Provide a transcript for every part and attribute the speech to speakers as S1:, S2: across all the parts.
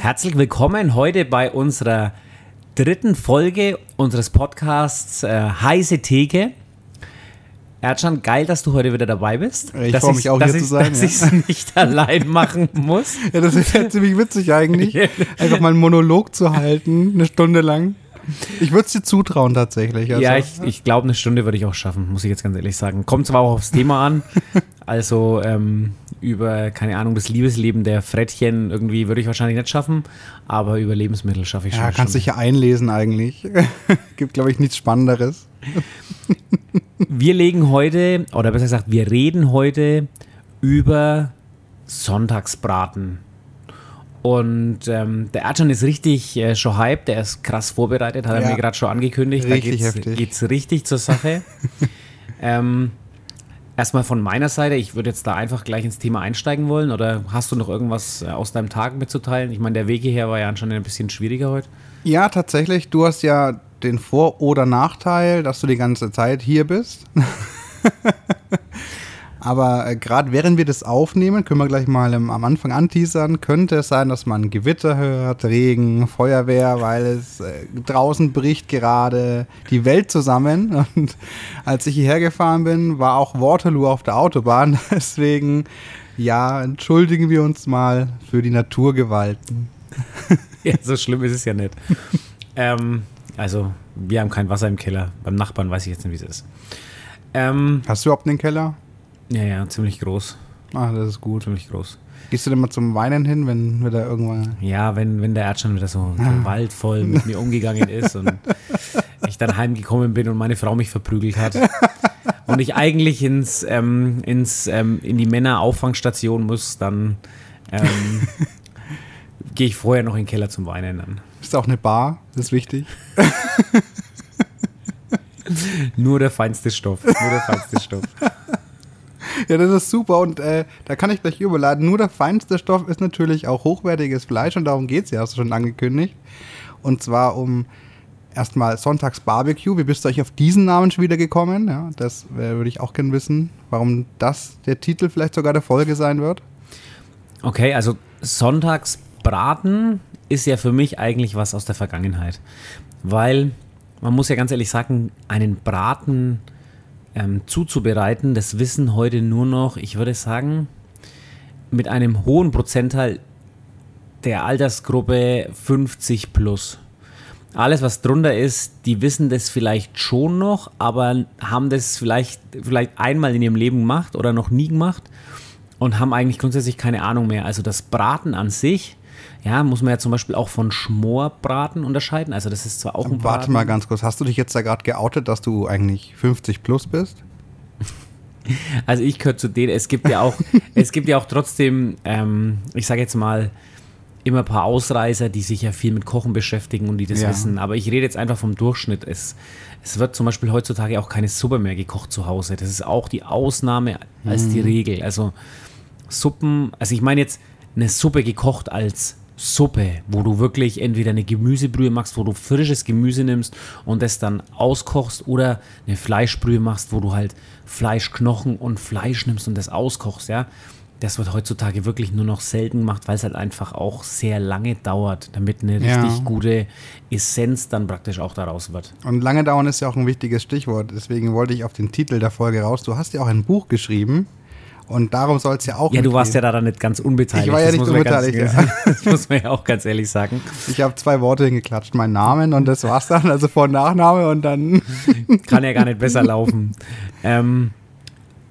S1: Herzlich willkommen heute bei unserer dritten Folge unseres Podcasts äh, Heiße Theke. Erdschan, geil, dass du heute wieder dabei bist.
S2: Ich freue mich auch hier
S1: ich,
S2: zu sein.
S1: Dass
S2: ja.
S1: ich es nicht allein machen muss.
S2: ja, das ist ja ziemlich witzig eigentlich. Einfach mal einen Monolog zu halten, eine Stunde lang. Ich würde es dir zutrauen tatsächlich. Also.
S1: Ja, ich, ich glaube, eine Stunde würde ich auch schaffen, muss ich jetzt ganz ehrlich sagen. Kommt zwar auch aufs Thema an. Also ähm, über, keine Ahnung, das Liebesleben der Frettchen irgendwie würde ich wahrscheinlich nicht schaffen, aber über Lebensmittel schaffe ich schon.
S2: ja, kannst dich ja einlesen eigentlich. Gibt, glaube ich, nichts Spannenderes.
S1: Wir legen heute, oder besser gesagt, wir reden heute über Sonntagsbraten. Und ähm, der Ercan ist richtig äh, schon hyped, der ist krass vorbereitet, hat er
S2: Ja.
S1: mir gerade schon angekündigt.
S2: Richtig
S1: da geht's,
S2: heftig.
S1: geht's richtig zur Sache. ähm, erstmal von meiner Seite, ich würde jetzt da einfach gleich ins Thema einsteigen wollen. Oder hast du noch irgendwas äh, aus deinem Tag mitzuteilen? Ich meine, der Weg hierher war ja anscheinend ein bisschen schwieriger heute.
S2: Ja, tatsächlich. Du hast ja den Vor- oder Nachteil, dass du die ganze Zeit hier bist. Aber äh, gerade während wir das aufnehmen, können wir gleich mal ähm, am Anfang anteasern, könnte es sein, dass man Gewitter hört, Regen, Feuerwehr, weil es äh, draußen bricht gerade die Welt zusammen. Und als ich hierher gefahren bin, war auch Waterloo auf der Autobahn. Deswegen, ja, entschuldigen wir uns mal für die Naturgewalten.
S1: Ja, so schlimm ist es ja nicht. ähm, also, wir haben kein Wasser im Keller. Beim Nachbarn weiß ich jetzt nicht, wie es ist. Ähm,
S2: Hast du überhaupt einen Keller?
S1: Ja, ja, ziemlich groß.
S2: Ah, das ist gut.
S1: Ziemlich groß.
S2: Gehst du denn mal zum Weinen hin, wenn wir da irgendwann.
S1: Ja, wenn, wenn der Erdschan wieder so gewaltvoll mit mir umgegangen ist und ich dann heimgekommen bin und meine Frau mich verprügelt hat und ich eigentlich ins, ähm, ins, ähm, in die Männerauffangstation muss, dann ähm, gehe ich vorher noch in den Keller zum Weinen dann.
S2: Ist auch eine Bar, das ist wichtig.
S1: Nur der feinste Stoff. Nur der feinste Stoff.
S2: Ja, das ist super und äh, da kann ich gleich überladen. Nur der feinste Stoff ist natürlich auch hochwertiges Fleisch und darum geht es ja, hast du schon angekündigt. Und zwar um erstmal Sonntags Barbecue. Wie bist du euch auf diesen Namen schon wieder gekommen? Ja, das äh, würde ich auch gerne wissen, warum das der Titel vielleicht sogar der Folge sein wird.
S1: Okay, also Sonntagsbraten ist ja für mich eigentlich was aus der Vergangenheit. Weil man muss ja ganz ehrlich sagen, einen Braten ähm, zuzubereiten, das wissen heute nur noch, ich würde sagen, mit einem hohen Prozentteil der Altersgruppe 50 plus. Alles, was drunter ist, die wissen das vielleicht schon noch, aber haben das vielleicht, vielleicht einmal in ihrem Leben gemacht oder noch nie gemacht und haben eigentlich grundsätzlich keine Ahnung mehr. Also das Braten an sich, ja, muss man ja zum Beispiel auch von Schmorbraten unterscheiden. Also das ist zwar auch ein
S2: Warte
S1: Braten.
S2: mal ganz kurz, hast du dich jetzt da gerade geoutet, dass du eigentlich 50 plus bist?
S1: Also ich gehöre zu denen, es gibt ja auch, es gibt ja auch trotzdem, ähm, ich sage jetzt mal, immer ein paar Ausreißer, die sich ja viel mit Kochen beschäftigen und die das
S2: Ja.
S1: wissen. Aber ich rede jetzt einfach vom Durchschnitt. Es, es wird zum Beispiel heutzutage auch keine Suppe mehr gekocht zu Hause. Das ist auch die Ausnahme als die Regel. Also Suppen, also ich meine jetzt eine Suppe gekocht als Suppe, wo du wirklich entweder eine Gemüsebrühe machst, wo du frisches Gemüse nimmst und das dann auskochst oder eine Fleischbrühe machst, wo du halt Fleischknochen und Fleisch nimmst und das auskochst, ja. Das wird heutzutage wirklich nur noch selten gemacht, weil es halt einfach auch sehr lange dauert, damit eine
S2: Ja.
S1: richtig gute Essenz dann praktisch auch daraus wird.
S2: Und lange dauern ist ja auch ein wichtiges Stichwort. Deswegen wollte ich auf den Titel der Folge raus. Du hast ja auch ein Buch geschrieben. Und darum soll es ja auch
S1: Ja, du warst ja
S2: mitgehen.
S1: daran nicht ganz unbeteiligt.
S2: Ich war ja
S1: das
S2: nicht
S1: man ganz-
S2: unbeteiligt,
S1: Das muss man ja auch ganz ehrlich sagen.
S2: Ich habe zwei Worte hingeklatscht. Mein Namen und das war's dann. Also Vor- und Nachname und dann.
S1: Kann ja gar nicht besser laufen. Ähm,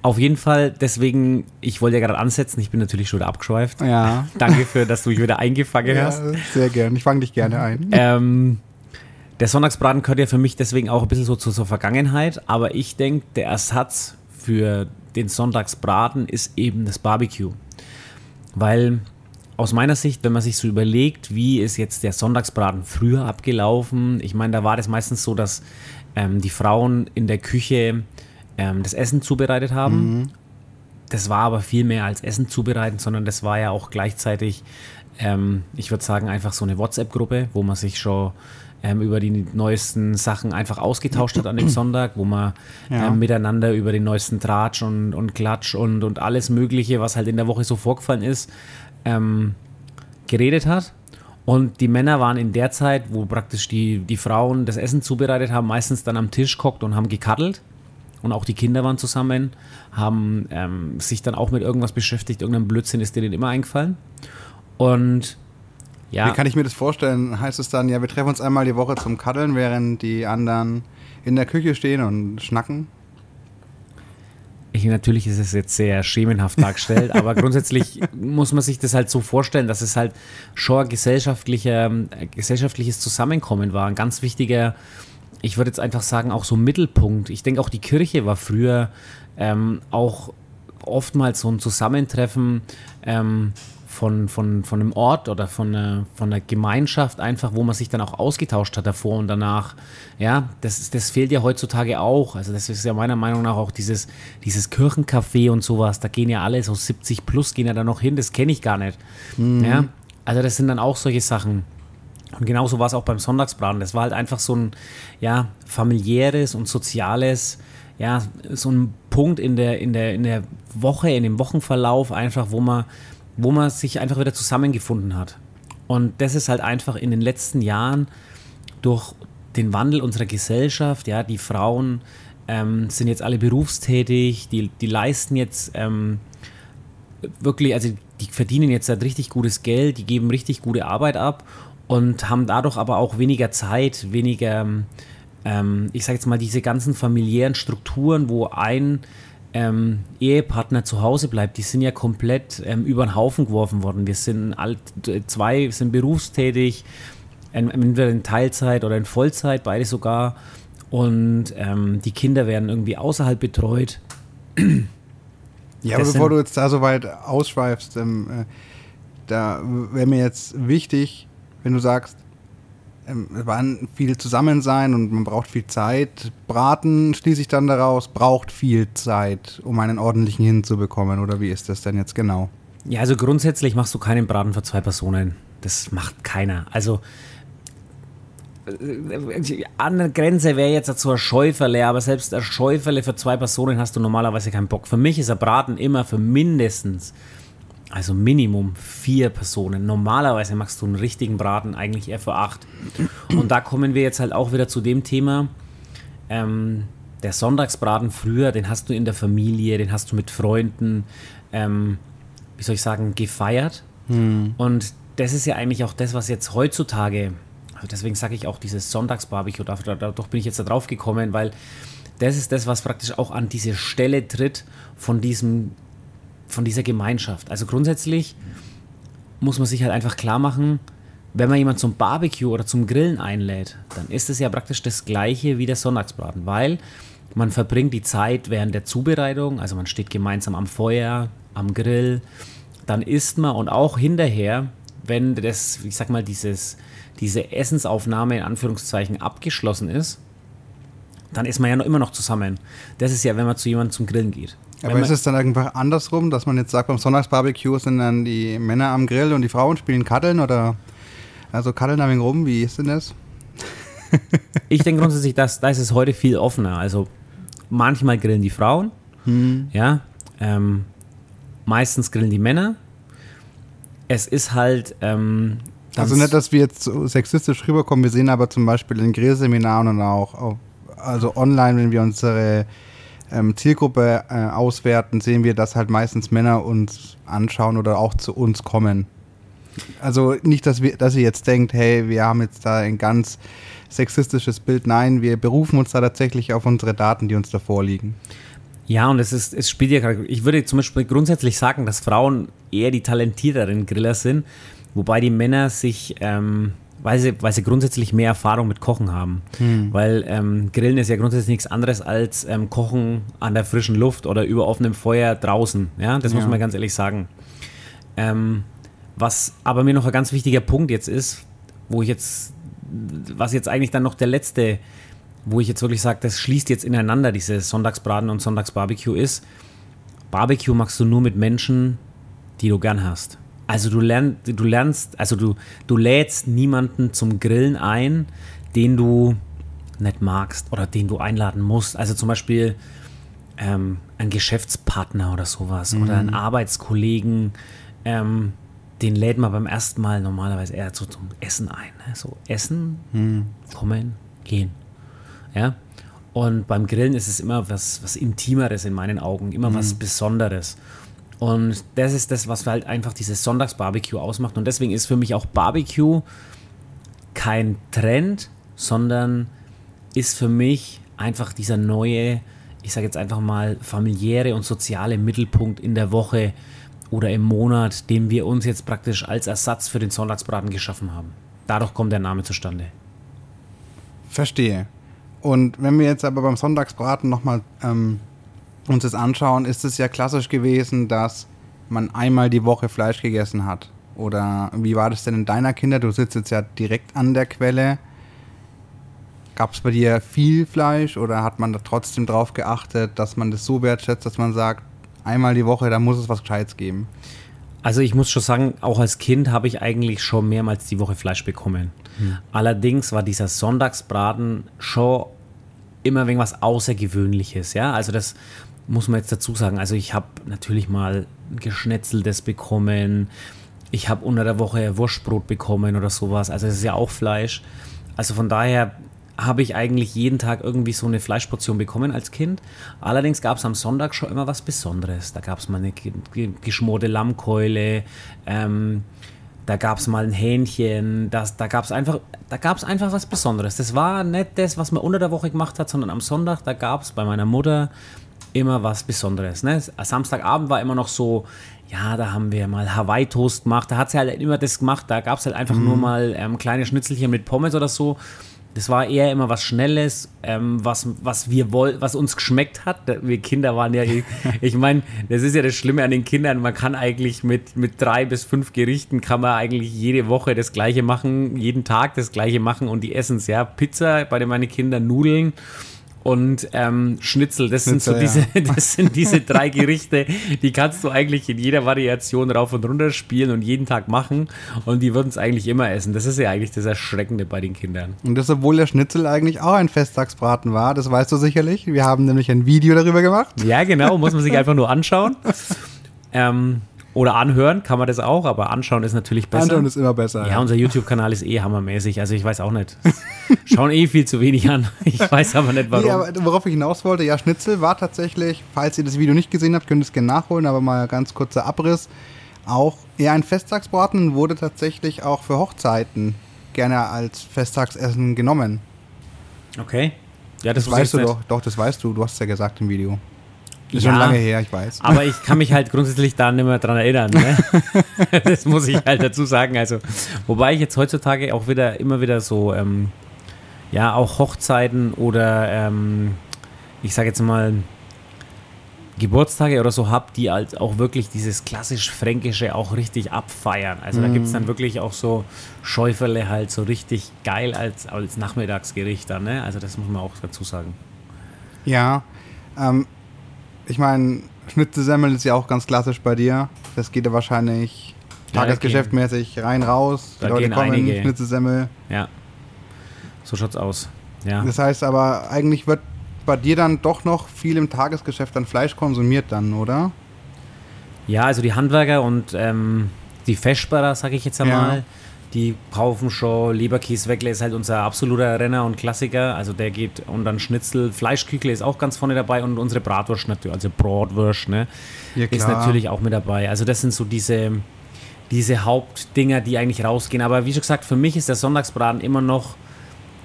S1: auf jeden Fall, deswegen, ich wollte ja gerade ansetzen, ich bin natürlich schon wieder abgeschweift.
S2: Ja.
S1: Danke für, dass du mich wieder eingefangen
S2: ja
S1: hast.
S2: sehr gern. Ich fange dich gerne ein.
S1: Ähm, der Sonntagsbraten gehört ja für mich deswegen auch ein bisschen so zur, zur Vergangenheit, aber ich denke, der Ersatz für den Sonntagsbraten ist eben das Barbecue. Weil aus meiner Sicht, wenn man sich so überlegt, wie ist jetzt der Sonntagsbraten früher abgelaufen, ich meine, da war das meistens so, dass ähm, die Frauen in der Küche ähm, das Essen zubereitet haben. Das war aber viel mehr als Essen zubereiten, sondern das war ja auch gleichzeitig, ähm, ich würde sagen, einfach so eine WhatsApp-Gruppe, wo man sich schon ähm, über die neuesten Sachen einfach ausgetauscht hat an dem Sonntag, wo man
S2: Ja.
S1: ähm, miteinander über den neuesten Tratsch und, und Klatsch und, und alles Mögliche, was halt in der Woche so vorgefallen ist, ähm, geredet hat. Und die Männer waren in der Zeit, wo praktisch die, die Frauen das Essen zubereitet haben, meistens dann am Tisch gehockt und haben gekaddelt. Und auch die Kinder waren zusammen, haben ähm, sich dann auch mit irgendwas beschäftigt. Irgendein Blödsinn ist denen immer eingefallen. Und ja.
S2: Wie kann ich mir das vorstellen? Heißt es dann, ja, wir treffen uns einmal die Woche zum Kaddeln, während die anderen in der Küche stehen und schnacken?
S1: Ich, natürlich ist es jetzt sehr schemenhaft dargestellt, aber grundsätzlich muss man sich das halt so vorstellen, dass es halt schon ein gesellschaftlicher, gesellschaftliches Zusammenkommen war. Ein ganz wichtiger, ich würde jetzt einfach sagen, auch so Mittelpunkt. Ich denke auch die Kirche war früher ähm, auch oftmals so ein Zusammentreffen ähm, von, von, von einem Ort oder von einer, von einer Gemeinschaft einfach, wo man sich dann auch ausgetauscht hat davor und danach. Ja, das, das fehlt ja heutzutage auch. Also das ist ja meiner Meinung nach auch dieses, dieses Kirchencafé und sowas. Da gehen ja alle so 70 plus gehen ja da noch hin. Das kenne ich gar nicht. Mhm. Ja, also das sind dann auch solche Sachen. Und genauso war es auch beim Sonntagsbraten. Das war halt einfach so ein ja, familiäres und soziales, ja, so ein Punkt in der, in, der, in der Woche, in dem Wochenverlauf, einfach, wo man wo man sich einfach wieder zusammengefunden hat. Und das ist halt einfach in den letzten Jahren durch den Wandel unserer Gesellschaft, ja, die Frauen ähm, sind jetzt alle berufstätig, die, die leisten jetzt ähm, wirklich, also die verdienen jetzt halt richtig gutes Geld, die geben richtig gute Arbeit ab und haben dadurch aber auch weniger Zeit, weniger, ähm, ich sage jetzt mal, diese ganzen familiären Strukturen, wo ein ähm, Ehepartner zu Hause bleibt, die sind ja komplett ähm, über den Haufen geworfen worden. Wir sind alt, zwei sind berufstätig, entweder in Teilzeit oder in Vollzeit, beide sogar. Und ähm, die Kinder werden irgendwie außerhalb betreut.
S2: Ja, aber bevor du jetzt da so weit ausschweifst, ähm, äh, da wäre mir jetzt wichtig, wenn du sagst, waren viel Zusammensein und man braucht viel Zeit. Braten schließe ich dann daraus, braucht viel Zeit, um einen ordentlichen hinzubekommen. Oder wie ist das denn jetzt genau?
S1: Ja, also grundsätzlich machst du keinen Braten für zwei Personen. Das macht keiner. Also äh, an der Grenze wäre jetzt so ein Schäuferle, aber selbst ein Schäuferle für zwei Personen hast du normalerweise keinen Bock. Für mich ist ein Braten immer für mindestens also Minimum vier Personen. Normalerweise machst du einen richtigen Braten eigentlich eher für acht. Und da kommen wir jetzt halt auch wieder zu dem Thema. Ähm, der Sonntagsbraten früher, den hast du in der Familie, den hast du mit Freunden, ähm, wie soll ich sagen, gefeiert. Hm. Und das ist ja eigentlich auch das, was jetzt heutzutage, also deswegen sage ich auch dieses Sonntagsbarbecue, dadurch bin ich jetzt da drauf gekommen, weil das ist das, was praktisch auch an diese Stelle tritt von diesem von dieser Gemeinschaft. Also grundsätzlich muss man sich halt einfach klar machen, wenn man jemanden zum Barbecue oder zum Grillen einlädt, dann ist es ja praktisch das gleiche wie der Sonntagsbraten, weil man verbringt die Zeit während der Zubereitung, also man steht gemeinsam am Feuer, am Grill, dann isst man und auch hinterher, wenn das, ich sag mal, dieses, diese Essensaufnahme in Anführungszeichen abgeschlossen ist, dann ist man ja noch immer noch zusammen. Das ist ja, wenn man zu jemandem zum Grillen geht.
S2: Aber ist es dann einfach andersrum, dass man jetzt sagt, beim Sonntagsbarbecue sind dann die Männer am Grill und die Frauen spielen Kaddeln oder also Kaddeln ein wenig rum, wie ist denn das?
S1: ich denke grundsätzlich, dass, da ist es heute viel offener. Also manchmal grillen die Frauen, hm. ja, ähm, meistens grillen die Männer. Es ist halt. Ähm,
S2: also nicht, dass wir jetzt so sexistisch rüberkommen, wir sehen aber zum Beispiel in Grillseminaren und auch auf, also online, wenn wir unsere Zielgruppe äh, auswerten, sehen wir, dass halt meistens Männer uns anschauen oder auch zu uns kommen. Also nicht, dass, wir, dass ihr jetzt denkt, hey, wir haben jetzt da ein ganz sexistisches Bild. Nein, wir berufen uns da tatsächlich auf unsere Daten, die uns da vorliegen.
S1: Ja, und es ist, es spielt ja gerade, ich würde zum Beispiel grundsätzlich sagen, dass Frauen eher die talentierteren Griller sind, wobei die Männer sich ähm, weil sie, weil sie grundsätzlich mehr Erfahrung mit Kochen haben. Hm. Weil ähm, Grillen ist ja grundsätzlich nichts anderes als ähm, Kochen an der frischen Luft oder über offenem Feuer draußen. Ja, das ja. muss man ganz ehrlich sagen. Ähm, was aber mir noch ein ganz wichtiger Punkt jetzt ist, wo ich jetzt, was jetzt eigentlich dann noch der letzte, wo ich jetzt wirklich sage, das schließt jetzt ineinander, dieses Sonntagsbraten und Sonntagsbarbecue ist. Barbecue machst du nur mit Menschen, die du gern hast. Also du lernst, du lernst, also du, du lädst niemanden zum Grillen ein, den du nicht magst oder den du einladen musst. Also zum Beispiel ähm, ein Geschäftspartner oder sowas mhm. oder einen Arbeitskollegen. Ähm, den lädt man beim ersten Mal normalerweise eher so zum Essen ein. Ne? So Essen, hm. kommen, gehen. Ja. Und beim Grillen ist es immer was, was Intimeres in meinen Augen, immer hm. was Besonderes. Und das ist das, was halt einfach dieses Sonntagsbarbecue ausmacht. Und deswegen ist für mich auch Barbecue kein Trend, sondern ist für mich einfach dieser neue, ich sage jetzt einfach mal, familiäre und soziale Mittelpunkt in der Woche oder im Monat, den wir uns jetzt praktisch als Ersatz für den Sonntagsbraten geschaffen haben. Dadurch kommt der Name zustande.
S2: Verstehe. Und wenn wir jetzt aber beim Sonntagsbraten nochmal ähm, uns das anschauen, ist es ja klassisch gewesen, dass man einmal die Woche Fleisch gegessen hat. Oder wie war das denn in deiner Kinder? Du sitzt jetzt ja direkt an der Quelle. Gab es bei dir viel Fleisch oder hat man da trotzdem darauf geachtet, dass man das so wertschätzt, dass man sagt, einmal die Woche, da muss es was Gescheites geben?
S1: Also ich muss schon sagen, auch als Kind habe ich eigentlich schon mehrmals die Woche Fleisch bekommen. Hm. Allerdings war dieser Sonntagsbraten schon immer irgendwas Außergewöhnliches, ja. Also das muss man jetzt dazu sagen. Also ich habe natürlich mal Geschnetzeltes bekommen. Ich habe unter der Woche Wurstbrot bekommen oder sowas. Also es ist ja auch Fleisch. Also von daher habe ich eigentlich jeden Tag irgendwie so eine Fleischportion bekommen als Kind. Allerdings gab es am Sonntag schon immer was Besonderes. Da gab es mal eine geschmorte Lammkeule, ähm, da gab es mal ein Hähnchen, das, da gab es einfach, einfach was Besonderes. Das war nicht das, was man unter der Woche gemacht hat, sondern am Sonntag, da gab es bei meiner Mutter immer was Besonderes. Ne? Samstagabend war immer noch so, ja, da haben wir mal Hawaii-Toast gemacht. Da hat sie halt immer das gemacht. Da gab es halt einfach mhm. nur mal ähm, kleine Schnitzelchen mit Pommes oder so. Das war eher immer was Schnelles, ähm, was, was wir woll was uns geschmeckt hat. Wir Kinder waren ja, ich, ich meine, das ist ja das Schlimme an den Kindern. Man kann eigentlich mit, mit drei bis fünf Gerichten kann man eigentlich jede Woche das Gleiche machen, jeden Tag das Gleiche machen und die essen es, ja. Pizza bei den meine Kinder Nudeln und ähm, Schnitzel. Das Schnitzel, sind so diese, das sind diese drei Gerichte, die kannst du eigentlich in jeder Variation rauf und runter spielen und jeden Tag machen und die würden es eigentlich immer essen. Das ist ja eigentlich das Erschreckende bei den Kindern.
S2: Und das, obwohl der Schnitzel eigentlich auch ein Festtagsbraten war, das weißt du sicherlich. Wir haben nämlich ein Video darüber gemacht.
S1: Ja, genau, muss man sich einfach nur anschauen. ähm, oder anhören kann man das auch, aber anschauen ist natürlich besser. Anschauen
S2: ist immer besser.
S1: Ja, ja. unser YouTube-Kanal ist eh hammermäßig. Also ich weiß auch nicht. Schauen eh viel zu wenig an. Ich weiß aber nicht warum. Nee, aber
S2: worauf ich hinaus wollte, ja, Schnitzel war tatsächlich, falls ihr das Video nicht gesehen habt, könnt ihr es gerne nachholen, aber mal ganz kurzer Abriss. Auch eher ein Festtagsbraten wurde tatsächlich auch für Hochzeiten gerne als Festtagsessen genommen.
S1: Okay.
S2: Ja, das, das weißt du nicht. doch. Doch, das weißt du. Du hast es ja gesagt im Video. Ist ja, schon lange her, ich weiß.
S1: Aber ich kann mich halt grundsätzlich da nicht mehr dran erinnern. Ne? das muss ich halt dazu sagen. Also, wobei ich jetzt heutzutage auch wieder immer wieder so, ähm, ja, auch Hochzeiten oder ähm, ich sage jetzt mal Geburtstage oder so habe, die halt auch wirklich dieses klassisch Fränkische auch richtig abfeiern. Also da gibt es dann wirklich auch so Schäuferle halt so richtig geil als, als Nachmittagsgericht dann. Ne? Also das muss man auch dazu sagen.
S2: Ja, ähm, ich meine, Schnitzelsemmel ist ja auch ganz klassisch bei dir. Das geht ja wahrscheinlich ja, tagesgeschäftmäßig rein, raus.
S1: Die da Leute kommen, einige.
S2: Schnitzelsemmel.
S1: Ja, so schaut's aus. Ja.
S2: Das heißt aber, eigentlich wird bei dir dann doch noch viel im Tagesgeschäft an Fleisch konsumiert dann, oder?
S1: Ja, also die Handwerker und ähm, die Feschbarer, sag ich jetzt einmal, ja die kaufen schon Leberkäse-Weckle ist halt unser absoluter Renner und Klassiker. Also der geht und dann Schnitzel, Fleischküchle ist auch ganz vorne dabei und unsere Bratwurst natürlich, also Bratwurst, ne, ja, ist natürlich auch mit dabei. Also das sind so diese, diese Hauptdinger, die eigentlich rausgehen. Aber wie schon gesagt, für mich ist der Sonntagsbraten immer noch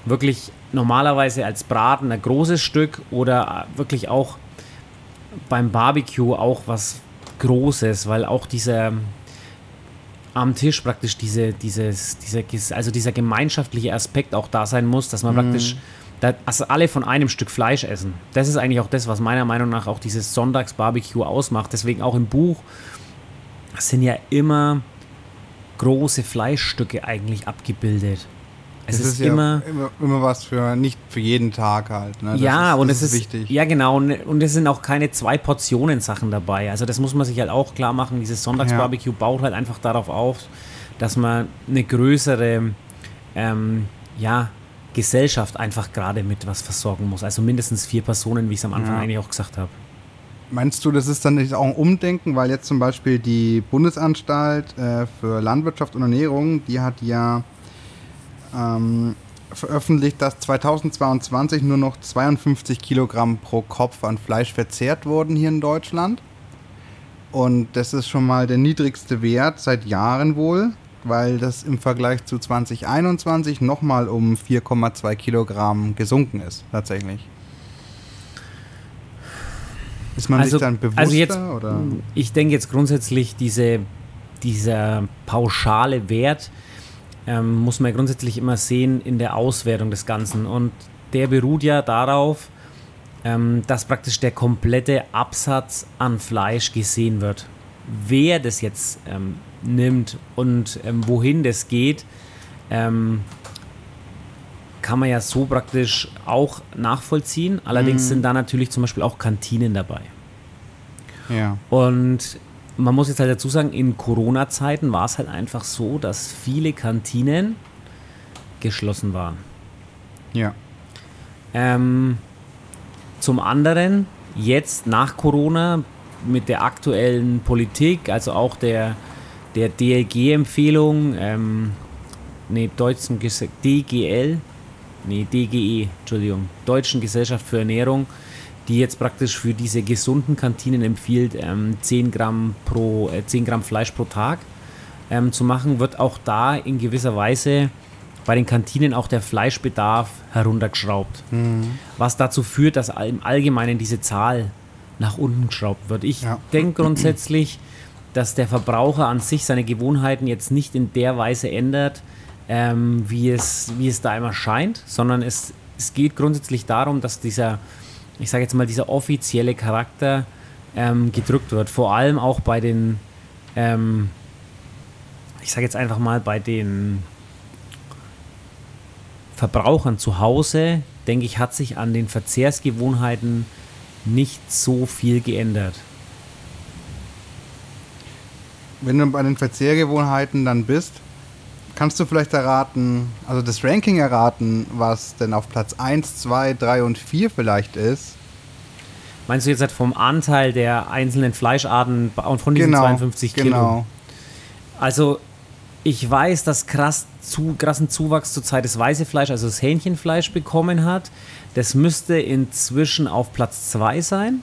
S1: wirklich normalerweise als Braten ein großes Stück oder wirklich auch beim Barbecue auch was Großes, weil auch dieser am Tisch praktisch diese, dieses, diese, also dieser gemeinschaftliche Aspekt auch da sein muss, dass man mm. praktisch da, also alle von einem Stück Fleisch essen. Das ist eigentlich auch das, was meiner Meinung nach auch dieses Sonntagsbarbecue ausmacht. Deswegen auch im Buch sind ja immer große Fleischstücke eigentlich abgebildet.
S2: Es ist, ist, ja immer, immer, immer, was für nicht für jeden Tag halt. Ne?
S1: ja, ist, und es ist wichtig. Ja, genau. Und, und es sind auch keine zwei Portionen Sachen dabei. Also das muss man sich halt auch klar machen. Dieses Sonntagsbarbecue ja. baut halt einfach darauf auf, dass man eine größere ähm, ja, Gesellschaft einfach gerade mit was versorgen muss. Also mindestens vier Personen, wie ich es am Anfang ja. eigentlich auch gesagt habe.
S2: Meinst du, das ist dann nicht auch ein Umdenken, weil jetzt zum Beispiel die Bundesanstalt äh, für Landwirtschaft und Ernährung, die hat ja ähm, veröffentlicht, dass 2022 nur noch 52 Kilogramm pro Kopf an Fleisch verzehrt wurden hier in Deutschland. Und das ist schon mal der niedrigste Wert seit Jahren wohl, weil das im Vergleich zu 2021 nochmal um 4,2 Kilogramm gesunken ist, tatsächlich.
S1: Ist man also, sich dann bewusster? Also jetzt, oder? Ich denke jetzt grundsätzlich, diese, dieser pauschale Wert ähm, muss man grundsätzlich immer sehen in der Auswertung des Ganzen. Und der beruht ja darauf, ähm, dass praktisch der komplette Absatz an Fleisch gesehen wird. Wer das jetzt ähm, nimmt und ähm, wohin das geht, ähm, kann man ja so praktisch auch nachvollziehen. Allerdings mhm. sind da natürlich zum Beispiel auch Kantinen dabei. Ja. Und man muss jetzt halt dazu sagen, in Corona-Zeiten war es halt einfach so, dass viele Kantinen geschlossen waren.
S2: Ja.
S1: Ähm, zum anderen, jetzt nach Corona, mit der aktuellen Politik, also auch der, der DLG-Empfehlung, ähm, nee, deutschen DGL, nee, DGE, Entschuldigung, Deutschen Gesellschaft für Ernährung, die jetzt praktisch für diese gesunden Kantinen empfiehlt, ähm, 10, Gramm pro, äh, 10 Gramm Fleisch pro Tag ähm, zu machen, wird auch da in gewisser Weise bei den Kantinen auch der Fleischbedarf heruntergeschraubt. Mhm. Was dazu führt, dass im Allgemeinen diese Zahl nach unten geschraubt wird. Ich ja. denke grundsätzlich, dass der Verbraucher an sich seine Gewohnheiten jetzt nicht in der Weise ändert, ähm, wie, es, wie es da immer scheint, sondern es, es geht grundsätzlich darum, dass dieser ich sage jetzt mal, dieser offizielle Charakter ähm, gedrückt wird. Vor allem auch bei den, ähm, ich sage jetzt einfach mal, bei den Verbrauchern zu Hause, denke ich, hat sich an den Verzehrsgewohnheiten nicht so viel geändert.
S2: Wenn du bei den Verzehrgewohnheiten dann bist, Kannst du vielleicht erraten, also das Ranking erraten, was denn auf Platz 1, 2, 3 und 4 vielleicht ist?
S1: Meinst du jetzt halt vom Anteil der einzelnen Fleischarten und von diesen genau, 52 Kilo? Genau. Also ich weiß, dass krass zu, krassen Zuwachs zur Zeit das weiße Fleisch, also das Hähnchenfleisch bekommen hat. Das müsste inzwischen auf Platz 2 sein.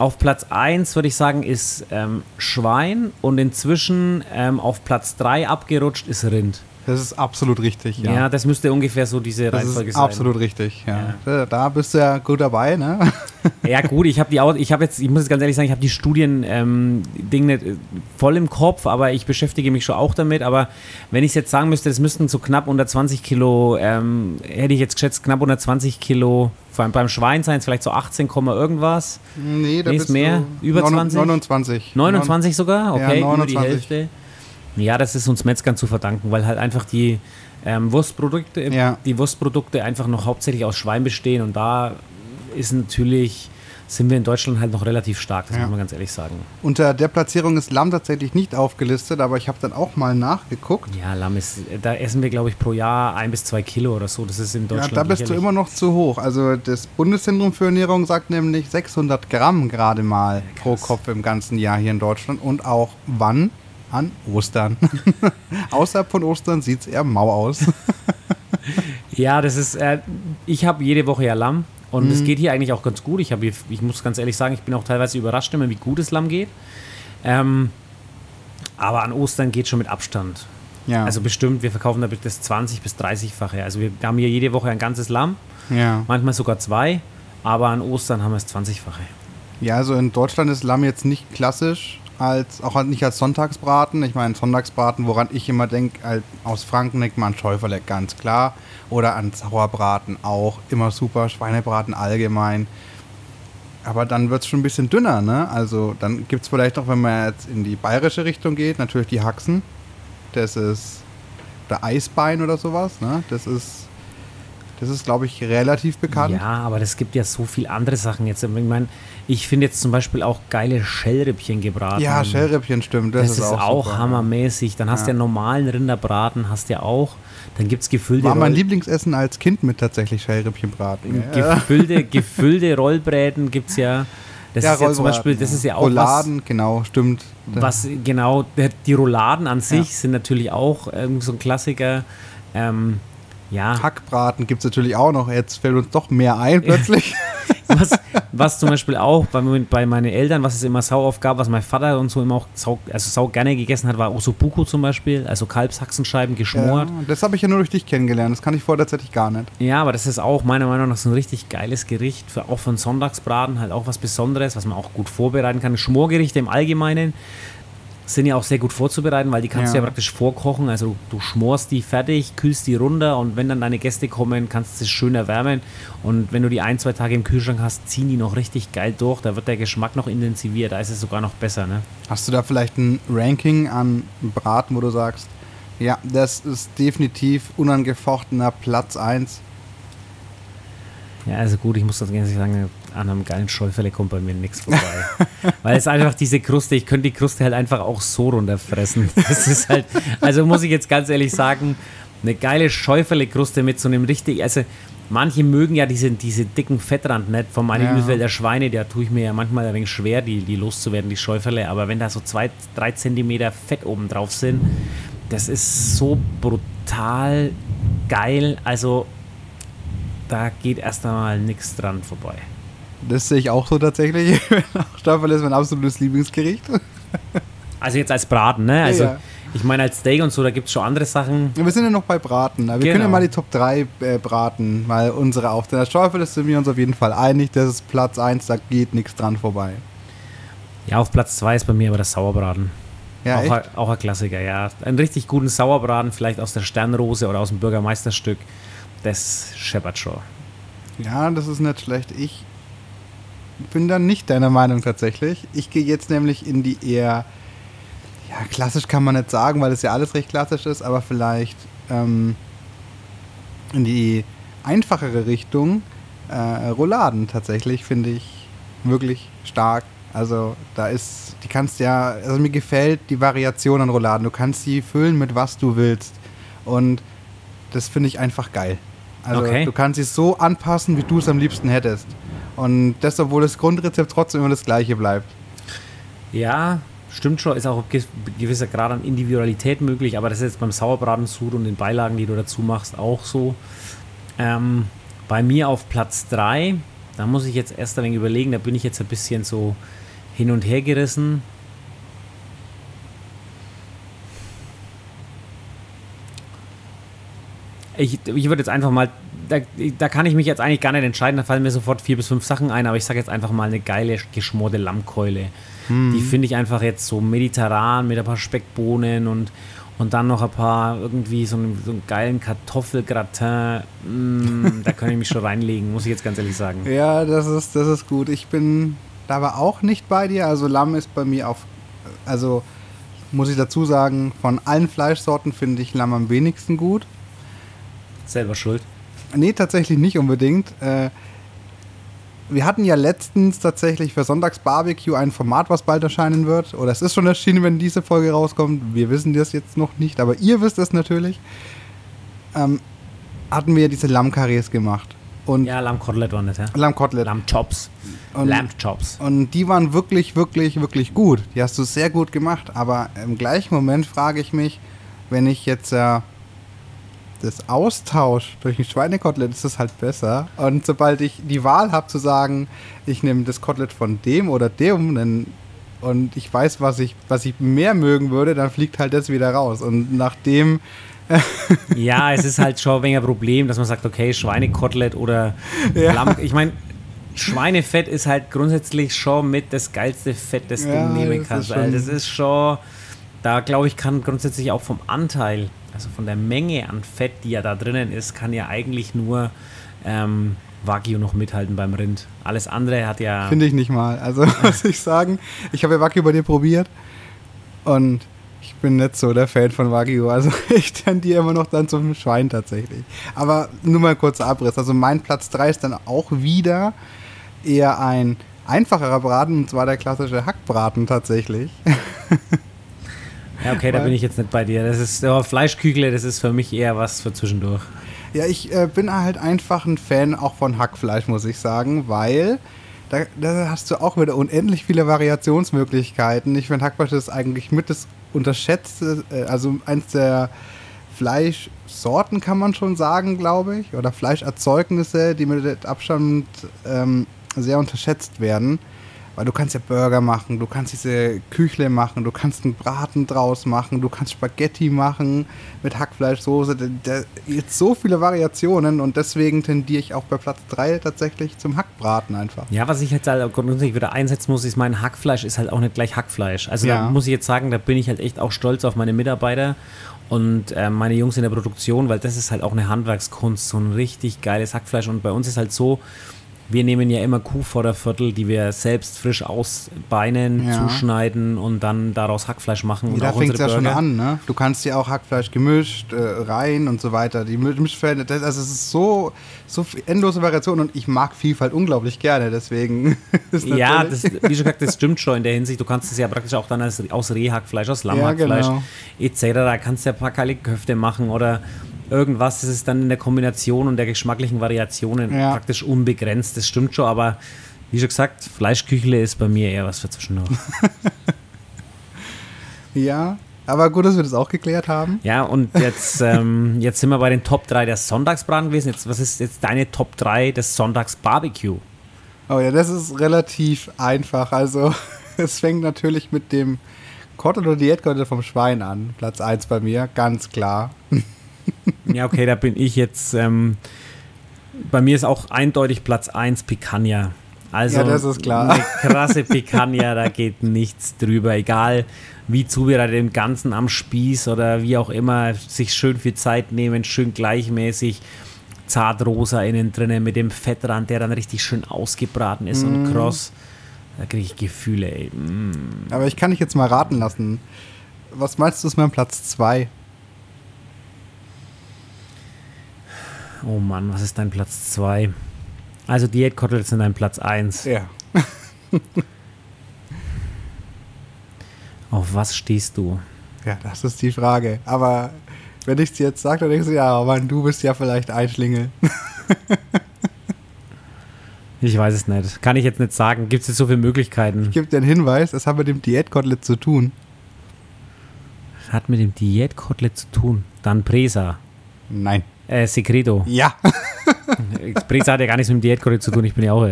S1: Auf Platz 1 würde ich sagen, ist ähm, Schwein und inzwischen ähm, auf Platz 3 abgerutscht ist Rind.
S2: Das ist absolut richtig, ja.
S1: Ja, das müsste ungefähr so diese
S2: das Reihenfolge sein. Absolut richtig, ja. ja. Da bist du ja gut dabei, ne?
S1: Ja, gut, ich habe die ich habe jetzt, ich muss jetzt ganz ehrlich sagen, ich habe die Studien ähm, Ding nicht äh, voll im Kopf, aber ich beschäftige mich schon auch damit. Aber wenn ich es jetzt sagen müsste, es müssten so knapp unter 20 Kilo, ähm, hätte ich jetzt geschätzt, knapp unter 20 Kilo, vor allem beim Schwein sein es vielleicht so 18, irgendwas.
S2: Nee, da nee, ist
S1: mehr. Über 20?
S2: 29.
S1: 29 sogar? Okay, ja, 29. nur die Hälfte. Ja, das ist uns Metzgern zu verdanken, weil halt einfach die ähm, Wurstprodukte, ja. die Wurstprodukte einfach noch hauptsächlich aus Schwein bestehen und da ist natürlich sind wir in Deutschland halt noch relativ stark, das ja. muss man ganz ehrlich sagen.
S2: Unter der Platzierung ist Lamm tatsächlich nicht aufgelistet, aber ich habe dann auch mal nachgeguckt.
S1: Ja, Lamm ist, da essen wir glaube ich pro Jahr ein bis zwei Kilo oder so, das ist in Deutschland.
S2: Ja, da bist du immer noch zu hoch. Also das Bundeszentrum für Ernährung sagt nämlich 600 Gramm gerade mal ja, pro Kopf im ganzen Jahr hier in Deutschland und auch wann? An Ostern. Außerhalb von Ostern sieht es eher mau aus.
S1: ja, das ist, äh, ich habe jede Woche ja Lamm und es mhm. geht hier eigentlich auch ganz gut. Ich, hab, ich muss ganz ehrlich sagen, ich bin auch teilweise überrascht immer, wie gut das Lamm geht. Ähm, aber an Ostern geht schon mit Abstand. Ja. Also bestimmt, wir verkaufen da das 20 bis 30-fache. Also wir haben hier jede Woche ein ganzes Lamm, ja. manchmal sogar zwei, aber an Ostern haben wir es 20-fache.
S2: Ja, also in Deutschland ist Lamm jetzt nicht klassisch als auch nicht als Sonntagsbraten. Ich meine, Sonntagsbraten, woran ich immer denke, halt aus Franken denkt man an Schäuferle, ganz klar. Oder an Sauerbraten auch, immer super. Schweinebraten allgemein. Aber dann wird es schon ein bisschen dünner, ne? Also dann gibt es vielleicht noch, wenn man jetzt in die bayerische Richtung geht, natürlich die Haxen. Das ist der Eisbein oder sowas, ne? Das ist das ist, glaube ich, relativ bekannt.
S1: Ja, aber es gibt ja so viele andere Sachen jetzt. Ich meine, ich finde jetzt zum Beispiel auch geile Schellrippchen gebraten.
S2: Ja, Schellrippchen stimmt.
S1: Das, das ist, auch, auch hammermäßig. Dann hast du ja. ja normalen Rinderbraten, hast ja auch. Dann gibt es gefüllte.
S2: War mein Lieblingsessen als Kind mit tatsächlich Schellrippchenbraten.
S1: Gefüllte, gefüllte Rollbräten gibt es ja. Das
S2: Ja,
S1: ist ja zum Beispiel, das ist ja auch
S2: Rouladen, genau, stimmt.
S1: was, was genau, die Rouladen an sich
S2: Ja.
S1: sind natürlich auch ähm, so ein Klassiker. Ähm, ja,
S2: Hackbraten gibt es natürlich auch noch. Jetzt fällt uns doch mehr ein plötzlich.
S1: was, was zum Beispiel auch bei, bei meinen Eltern, was es immer sau oft gab, was mein Vater und so immer auch sau, also sau gerne gegessen hat, war Osobuco zum Beispiel, also Kalbshaxenscheiben
S2: ja,
S1: geschmort.
S2: das habe ich ja nur durch dich kennengelernt. Das kann ich vorher tatsächlich gar nicht.
S1: Ja, aber das ist auch meiner Meinung nach so ein richtig geiles Gericht, für, auch einen Sonntagsbraten, halt auch was Besonderes, was man auch gut vorbereiten kann. Schmorgerichte im Allgemeinen sind ja auch sehr gut vorzubereiten, weil die kannst du
S2: Ja.
S1: ja praktisch vorkochen. Also du schmorst die fertig, kühlst die runter und wenn dann deine Gäste kommen, kannst du es schön erwärmen. Und wenn du die ein, zwei Tage im Kühlschrank hast, ziehen die noch richtig geil durch. Da wird der Geschmack noch intensiviert, da ist es sogar noch besser. Ne?
S2: Hast du da vielleicht ein Ranking an Braten, wo du sagst, ja, das ist definitiv unangefochtener Platz 1?
S1: Ja, also gut, ich muss das ganz ehrlich sagen, an einem geilen Scheufele kommt bei mir nichts vorbei. Weil es einfach diese Kruste, ich könnte die Kruste halt einfach auch so runterfressen. Das ist halt, also muss ich jetzt ganz ehrlich sagen, eine geile Scheufele-Kruste mit so einem richtig, also manche mögen ja diese, diese dicken Fettrand nicht von meinen
S2: Ja.
S1: Schweine, da tue ich mir ja manchmal ein wenig schwer, die, die loszuwerden, die Scheufele, aber wenn da so zwei, drei Zentimeter Fett oben drauf sind, das ist so brutal geil, also da geht erst einmal nichts dran vorbei.
S2: Das sehe ich auch so tatsächlich. Staffel ist mein absolutes Lieblingsgericht.
S1: Also jetzt als Braten, ne? Also
S2: Ja.
S1: ich meine als Steak und so, da gibt es schon andere Sachen.
S2: Wir sind ja noch bei Braten. Wir
S1: Genau.
S2: können ja mal die Top 3 äh, braten, weil unsere auf der Staffel sind wir uns auf jeden Fall einig. Das ist Platz 1, da geht nichts dran vorbei.
S1: Ja, auf Platz 2 ist bei mir aber das Sauerbraten.
S2: Ja,
S1: auch,
S2: echt?
S1: ein, auch ein Klassiker, ja. Einen richtig guten Sauerbraten, vielleicht aus der Sternrose oder aus dem Bürgermeisterstück. Das scheppert schon.
S2: Ja, das ist nicht schlecht. Ich bin dann nicht deiner Meinung tatsächlich. Ich gehe jetzt nämlich in die eher, ja, klassisch kann man nicht sagen, weil es ja alles recht klassisch ist, aber vielleicht ähm, in die einfachere Richtung. Äh, Rouladen tatsächlich finde ich wirklich stark. Also da ist, die kannst ja, also mir gefällt die Variation an Rouladen. Du kannst sie füllen mit was du willst. Und das finde ich einfach geil. Also
S1: Okay.
S2: du kannst sie so anpassen, wie du es am liebsten hättest. Und das, obwohl das Grundrezept trotzdem immer das gleiche bleibt.
S1: Ja, stimmt schon, ist auch gewisser Grad an Individualität möglich, aber das ist jetzt beim Sauerbraten-Sud und den Beilagen, die du dazu machst, auch so. Ähm, bei mir auf Platz 3, da muss ich jetzt erst ein wenig überlegen, da bin ich jetzt ein bisschen so hin und her gerissen. Ich, ich würde jetzt einfach mal, da, da kann ich mich jetzt eigentlich gar nicht entscheiden, da fallen mir sofort vier bis fünf Sachen ein, aber ich sage jetzt einfach mal eine geile geschmorte Lammkeule. Die finde ich einfach jetzt so mediterran mit ein paar Speckbohnen und, und dann noch ein paar irgendwie so einen, so einen geilen Kartoffelgratin. Mm, da kann ich mich schon reinlegen, muss ich jetzt ganz ehrlich sagen.
S2: Ja, das ist, das ist gut. Ich bin da aber auch nicht bei dir. Also Lamm ist bei mir auf, also muss ich dazu sagen, von allen Fleischsorten finde ich Lamm am wenigsten gut.
S1: Selber schuld.
S2: Nee, tatsächlich nicht unbedingt. Äh, wir hatten ja letztens tatsächlich für Sonntagsbarbecue ein Format, was bald erscheinen wird. Oder es ist schon erschienen, wenn diese Folge rauskommt. Wir wissen das jetzt noch nicht, aber ihr wisst es natürlich. Ähm, hatten wir diese Lammkarrees gemacht. Und
S1: Ja, Lammkotelett war nicht, ja?
S2: Lammkotelett.
S1: Lammchops. Lammchops.
S2: Und die waren wirklich, wirklich, wirklich gut. Die hast du sehr gut gemacht. Aber im gleichen Moment frage ich mich, wenn ich jetzt äh, das Austausch durch ein Schweinekotelett, ist das halt besser. Und sobald ich die Wahl habe zu sagen, ich nehme das Kotelett von dem oder dem, dann, und ich weiß, was ich, was ich mehr mögen würde, dann fliegt halt das wieder raus. Und nachdem,
S1: Ja, es ist halt schon ein Problem, dass man sagt, okay, Schweinekotelett oder
S2: Ja.
S1: Lamm. Ich meine, Schweinefett ist halt grundsätzlich schon mit das geilste Fett, das
S2: Ja,
S1: du nehmen
S2: das
S1: kannst.
S2: ist
S1: weil
S2: schon-
S1: das ist schon, da glaube ich, kann grundsätzlich auch vom Anteil, also von der Menge an Fett, die ja da drinnen ist, kann ja eigentlich nur ähm, Wagyu noch mithalten beim Rind. Alles andere hat ja.
S2: finde ich nicht mal. Also muss ich sagen, ich habe ja Wagyu bei dir probiert und ich bin nicht so der Fan von Wagyu. Also ich tendiere immer noch dann zum Schwein tatsächlich. Aber nur mal kurzer Abriss. Also mein Platz 3 ist dann auch wieder eher ein einfacherer Braten, und zwar der klassische Hackbraten tatsächlich.
S1: ja, okay, da bin ich jetzt nicht bei dir. Das ist ja, Fleischkügle, das ist für mich eher was für zwischendurch.
S2: Ja, ich äh, bin halt einfach ein Fan auch von Hackfleisch, muss ich sagen, weil Da, da, hast du auch wieder unendlich viele Variationsmöglichkeiten. Ich finde, Hackfleisch ist eigentlich mit das unterschätzte, äh, also eins der Fleischsorten kann man schon sagen, glaube ich, oder Fleischerzeugnisse, die mit Abstand ähm, sehr unterschätzt werden. Weil du kannst ja Burger machen, du kannst diese Küchle machen, du kannst einen Braten draus machen, du kannst Spaghetti machen mit Hackfleischsoße. Da gibt so viele Variationen und deswegen tendiere ich auch bei Platz 3 tatsächlich zum Hackbraten einfach.
S1: Ja, was ich jetzt halt grundsätzlich wieder einsetzen muss, ist mein Hackfleisch ist halt auch nicht gleich Hackfleisch. Also ja. da muss ich jetzt sagen, da bin ich halt echt auch stolz auf meine Mitarbeiter und äh, meine Jungs in der Produktion, weil das ist halt auch eine Handwerkskunst, so ein richtig geiles Hackfleisch. Und bei uns ist halt so, wir nehmen ja immer Kuhvorderviertel, die wir selbst frisch ausbeinen, ja. zuschneiden und dann daraus Hackfleisch machen.
S2: Ja, da fängt es ja schon an, ne? Du kannst ja auch Hackfleisch gemischt, äh, rein und so weiter. Die Mischverhältnisse, also es ist so, so endlose Variation und ich mag Vielfalt unglaublich gerne, deswegen
S1: ist Ja, das, wie schon gesagt, das stimmt schon in der Hinsicht. Du kannst es ja praktisch auch dann als, aus Rehhackfleisch, aus Lammhackfleisch ja, genau. etc. kannst ja ein paar Köfte machen oder irgendwas, das ist dann in der Kombination und der geschmacklichen Variationen ja. praktisch unbegrenzt. Das stimmt schon, aber wie schon gesagt, Fleischküchle ist bei mir eher was für zwischendurch.
S2: ja, aber gut, dass wir das auch geklärt haben.
S1: Ja, und jetzt, ähm, jetzt sind wir bei den Top 3 der Sonntagsbraten gewesen. Jetzt, was ist jetzt deine Top 3 des Sonntagsbarbecue?
S2: Oh ja, das ist relativ einfach. Also, es fängt natürlich mit dem Kottel oder Diätkottel vom Schwein an. Platz 1 bei mir, ganz klar.
S1: Ja, okay, da bin ich jetzt. Ähm, bei mir ist auch eindeutig Platz 1 Picanha. Also
S2: ja, das ist klar.
S1: eine krasse Picanha, da geht nichts drüber. Egal wie zubereitet, im Ganzen am Spieß oder wie auch immer, sich schön viel Zeit nehmen, schön gleichmäßig. Zartrosa innen drinnen mit dem Fettrand, der dann richtig schön ausgebraten ist mm. und mhm. kross. Da kriege ich Gefühle, ey.
S2: Mm. Aber ich kann dich jetzt mal raten lassen. Was meinst du, ist mein Platz 2?
S1: Oh Mann, was ist dein Platz 2? Also Diätkoteletts sind dein Platz 1.
S2: Ja.
S1: Auf was stehst du?
S2: Ja, das ist die Frage. Aber wenn ich es jetzt sage, dann denkst du, ja, Mann, du bist ja vielleicht ein Schlingel.
S1: ich weiß es nicht. Kann ich jetzt nicht sagen. Gibt es jetzt so viele Möglichkeiten?
S2: Ich gebe dir einen Hinweis, das hat mit dem Diätkotelett zu tun.
S1: Hat mit dem Diätkotelett zu tun. Dann Presa.
S2: Nein.
S1: Äh, Secreto.
S2: Ja.
S1: Prisa hat ja gar nichts mit dem Diätkollege zu tun, ich bin ja auch.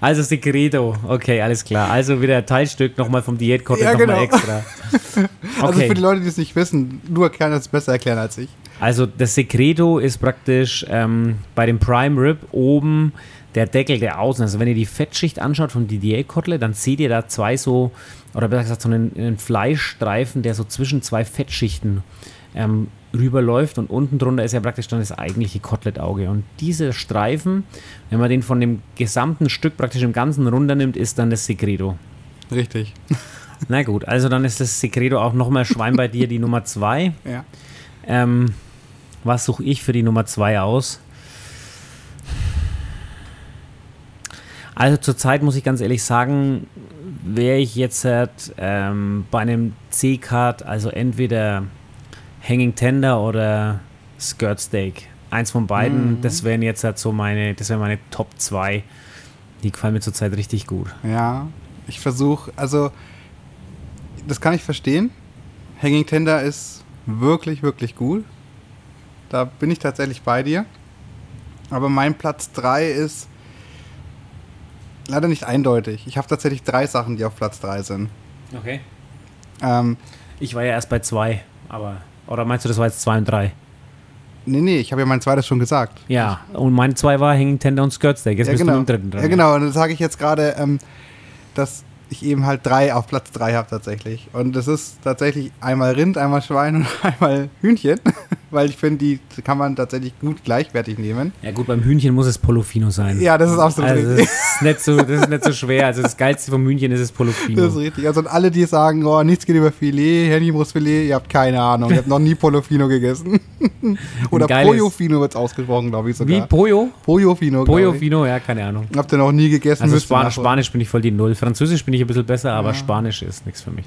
S1: Also Secreto, okay, alles klar. Also wieder ein Teilstück nochmal vom Diätkollege ja,
S2: nochmal
S1: genau. extra.
S2: Okay. Also für die Leute, die es nicht wissen, du kannst es besser erklären als ich.
S1: Also das Secreto ist praktisch ähm, bei dem Prime Rib oben der Deckel, der außen. Also wenn ihr die Fettschicht anschaut von die Diätkotle, dann seht ihr da zwei so, oder besser gesagt so einen, einen Fleischstreifen, der so zwischen zwei Fettschichten ähm, rüberläuft und unten drunter ist ja praktisch dann das eigentliche Kotelettauge. Und dieser Streifen, wenn man den von dem gesamten Stück praktisch im Ganzen runternimmt, ist dann das Secreto.
S2: Richtig.
S1: Na gut, also dann ist das Secreto auch nochmal Schwein bei dir die Nummer 2.
S2: Ja.
S1: Ähm, was suche ich für die Nummer 2 aus? Also zurzeit muss ich ganz ehrlich sagen, wäre ich jetzt halt, ähm, bei einem C-Card, also entweder Hanging Tender oder Skirt Steak. Eins von beiden, mhm. das wären jetzt halt so meine, das wären meine Top 2. Die gefallen mir zurzeit richtig gut.
S2: Ja, ich versuche, also das kann ich verstehen. Hanging Tender ist wirklich, wirklich gut. Da bin ich tatsächlich bei dir. Aber mein Platz 3 ist leider nicht eindeutig. Ich habe tatsächlich drei Sachen, die auf Platz 3 sind.
S1: Okay. Ähm, ich war ja erst bei 2, aber oder meinst du, das war jetzt 2 und 3?
S2: Nee, nee, ich habe ja mein zweites schon gesagt.
S1: Ja, und mein zwei war Hanging Tender und Skirt Steak. Jetzt
S2: ja,
S1: bist
S2: genau.
S1: du im dritten dran.
S2: Ja, genau. Und dann sage ich jetzt gerade, ähm, dass ich eben halt drei auf Platz drei habe tatsächlich. Und das ist tatsächlich einmal Rind, einmal Schwein und einmal Hühnchen, weil ich finde, die kann man tatsächlich gut gleichwertig nehmen.
S1: Ja gut, beim Hühnchen muss es Polofino sein.
S2: Ja, das ist absolut
S1: also richtig. Das ist, nicht so, das ist nicht so schwer. Also das Geilste vom Hühnchen ist es Polofino.
S2: Das ist richtig. Also alle, die sagen, oh, nichts geht über Filet, Hähnchenbrustfilet, ihr habt keine Ahnung. Ihr habt noch nie Polofino gegessen. Oder Pojofino wird es ausgesprochen, glaube ich sogar.
S1: Wie? Pojo?
S2: Pojofino,
S1: Pojofino, ja, keine Ahnung.
S2: Habt ihr noch nie gegessen?
S1: Also Span Spanisch bin ich voll die Null. Französisch bin ich ein bisschen besser, aber ja. Spanisch ist nichts für mich.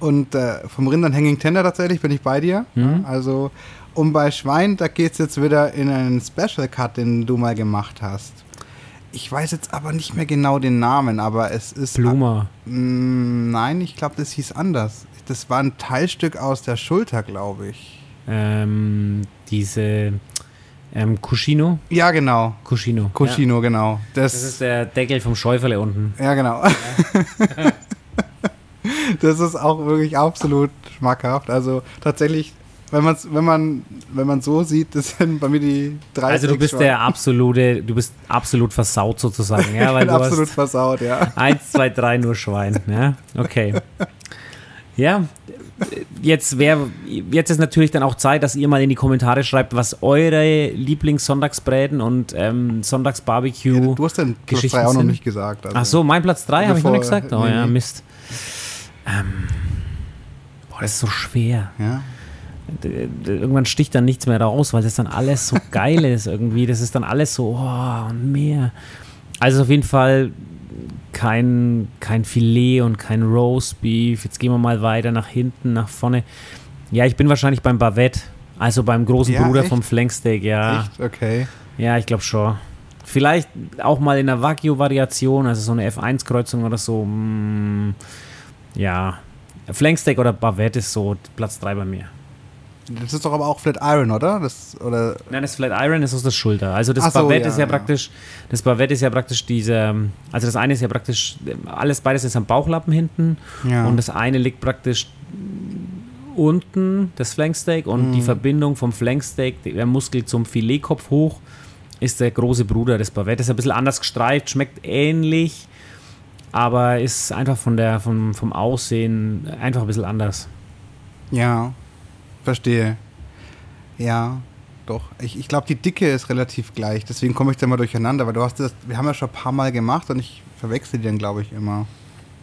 S2: Und äh, vom Rind an Hanging Tender tatsächlich bin ich bei dir. Mhm. Also, und bei Schwein, da geht es jetzt wieder in einen Special Cut, den du mal gemacht hast. Ich weiß jetzt aber nicht mehr genau den Namen, aber es ist.
S1: Bluma.
S2: Mm, nein, ich glaube, das hieß anders. Das war ein Teilstück aus der Schulter, glaube ich.
S1: Ähm, diese ähm, Cuscino.
S2: Ja, genau.
S1: Cuscino.
S2: Cuscino, ja. genau.
S1: Das, das, ist der Deckel vom Schäuferle unten.
S2: Ja, genau. Ja. das ist auch wirklich absolut schmackhaft. Also tatsächlich wenn, man's, wenn, man, wenn man so sieht, das sind bei mir die drei.
S1: Also du bist schon. der absolute, du bist absolut versaut sozusagen, ja?
S2: Weil ich bin absolut versaut, ja.
S1: Eins, zwei, drei nur Schwein, ja? Okay. Ja, jetzt wäre, jetzt ist natürlich dann auch Zeit, dass ihr mal in die Kommentare schreibt, was eure Lieblings-Sonntagsbräten und ähm, Sonntagsbarbecue. Ja,
S2: du hast den Platz 3 auch noch nicht gesagt.
S1: Also Ach so, mein Platz 3 habe ich noch nicht gesagt. Oh nee, ja, Mist. Ähm, boah, das ist so schwer.
S2: Ja
S1: irgendwann sticht dann nichts mehr raus, weil das dann alles so geil ist irgendwie. Das ist dann alles so, oh, und mehr. Also auf jeden Fall kein, kein Filet und kein Roastbeef. Jetzt gehen wir mal weiter nach hinten, nach vorne. Ja, ich bin wahrscheinlich beim Bavette, also beim großen ja, Bruder echt? vom Flanksteak, ja.
S2: Echt? Okay.
S1: Ja, ich glaube schon. Vielleicht auch mal in der Wagyu-Variation, also so eine F1-Kreuzung oder so. Mm, ja, Flanksteak oder Bavette ist so Platz 3 bei mir.
S2: Das ist doch aber auch Flat Iron, oder? Das, oder?
S1: Nein, das Flat Iron ist aus der Schulter. Also das so, Bavette ja, ist ja, ja, praktisch, das Bavette ist ja praktisch diese, also das eine ist ja praktisch, alles beides ist am Bauchlappen hinten ja. und das eine liegt praktisch unten, das Flanksteak und mhm. die Verbindung vom Flanksteak, der Muskel zum Filetkopf hoch, ist der große Bruder des Bavette. Ist ein bisschen anders gestreift, schmeckt ähnlich, aber ist einfach von der, vom, vom Aussehen einfach ein bisschen anders.
S2: Ja, Verstehe. Ja, doch. Ich, ich glaube, die Dicke ist relativ gleich. Deswegen komme ich da mal durcheinander, weil du hast das, wir haben ja schon ein paar Mal gemacht und ich verwechsel die dann, glaube ich, immer.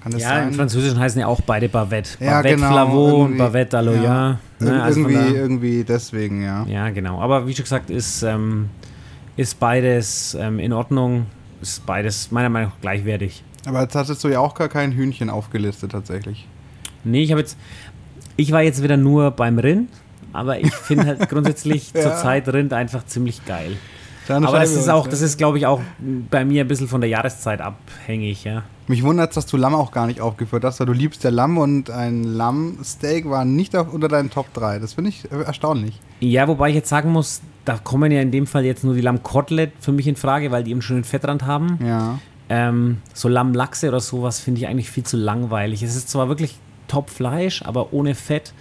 S1: Kann das ja, sein? im Französischen heißen ja auch beide Bavette. Ja, Bavette genau, Flavot und Bavette Aloya. Ja,
S2: ne, also irgendwie, irgendwie deswegen, ja.
S1: Ja, genau. Aber wie schon gesagt, ist, ähm, ist beides ähm, in Ordnung. Ist beides meiner Meinung nach gleichwertig.
S2: Aber jetzt hattest du ja auch gar kein Hühnchen aufgelistet, tatsächlich.
S1: Nee, ich habe jetzt, ich war jetzt wieder nur beim Rind, aber ich finde halt grundsätzlich ja. zurzeit Rind einfach ziemlich geil. Aber das ist auch, das ist, glaube ich, auch bei mir ein bisschen von der Jahreszeit abhängig, ja.
S2: Mich wundert es, dass du Lamm auch gar nicht aufgeführt hast, weil du liebst ja Lamm und ein Lammsteak war nicht auf, unter deinen Top 3. Das finde ich erstaunlich.
S1: Ja, wobei ich jetzt sagen muss, da kommen ja in dem Fall jetzt nur die Lammkotelett für mich in Frage, weil die eben schon einen Fettrand haben.
S2: Ja.
S1: Ähm, so Lammlachse oder sowas finde ich eigentlich viel zu langweilig. Es ist zwar wirklich Top-Fleisch, aber ohne Fett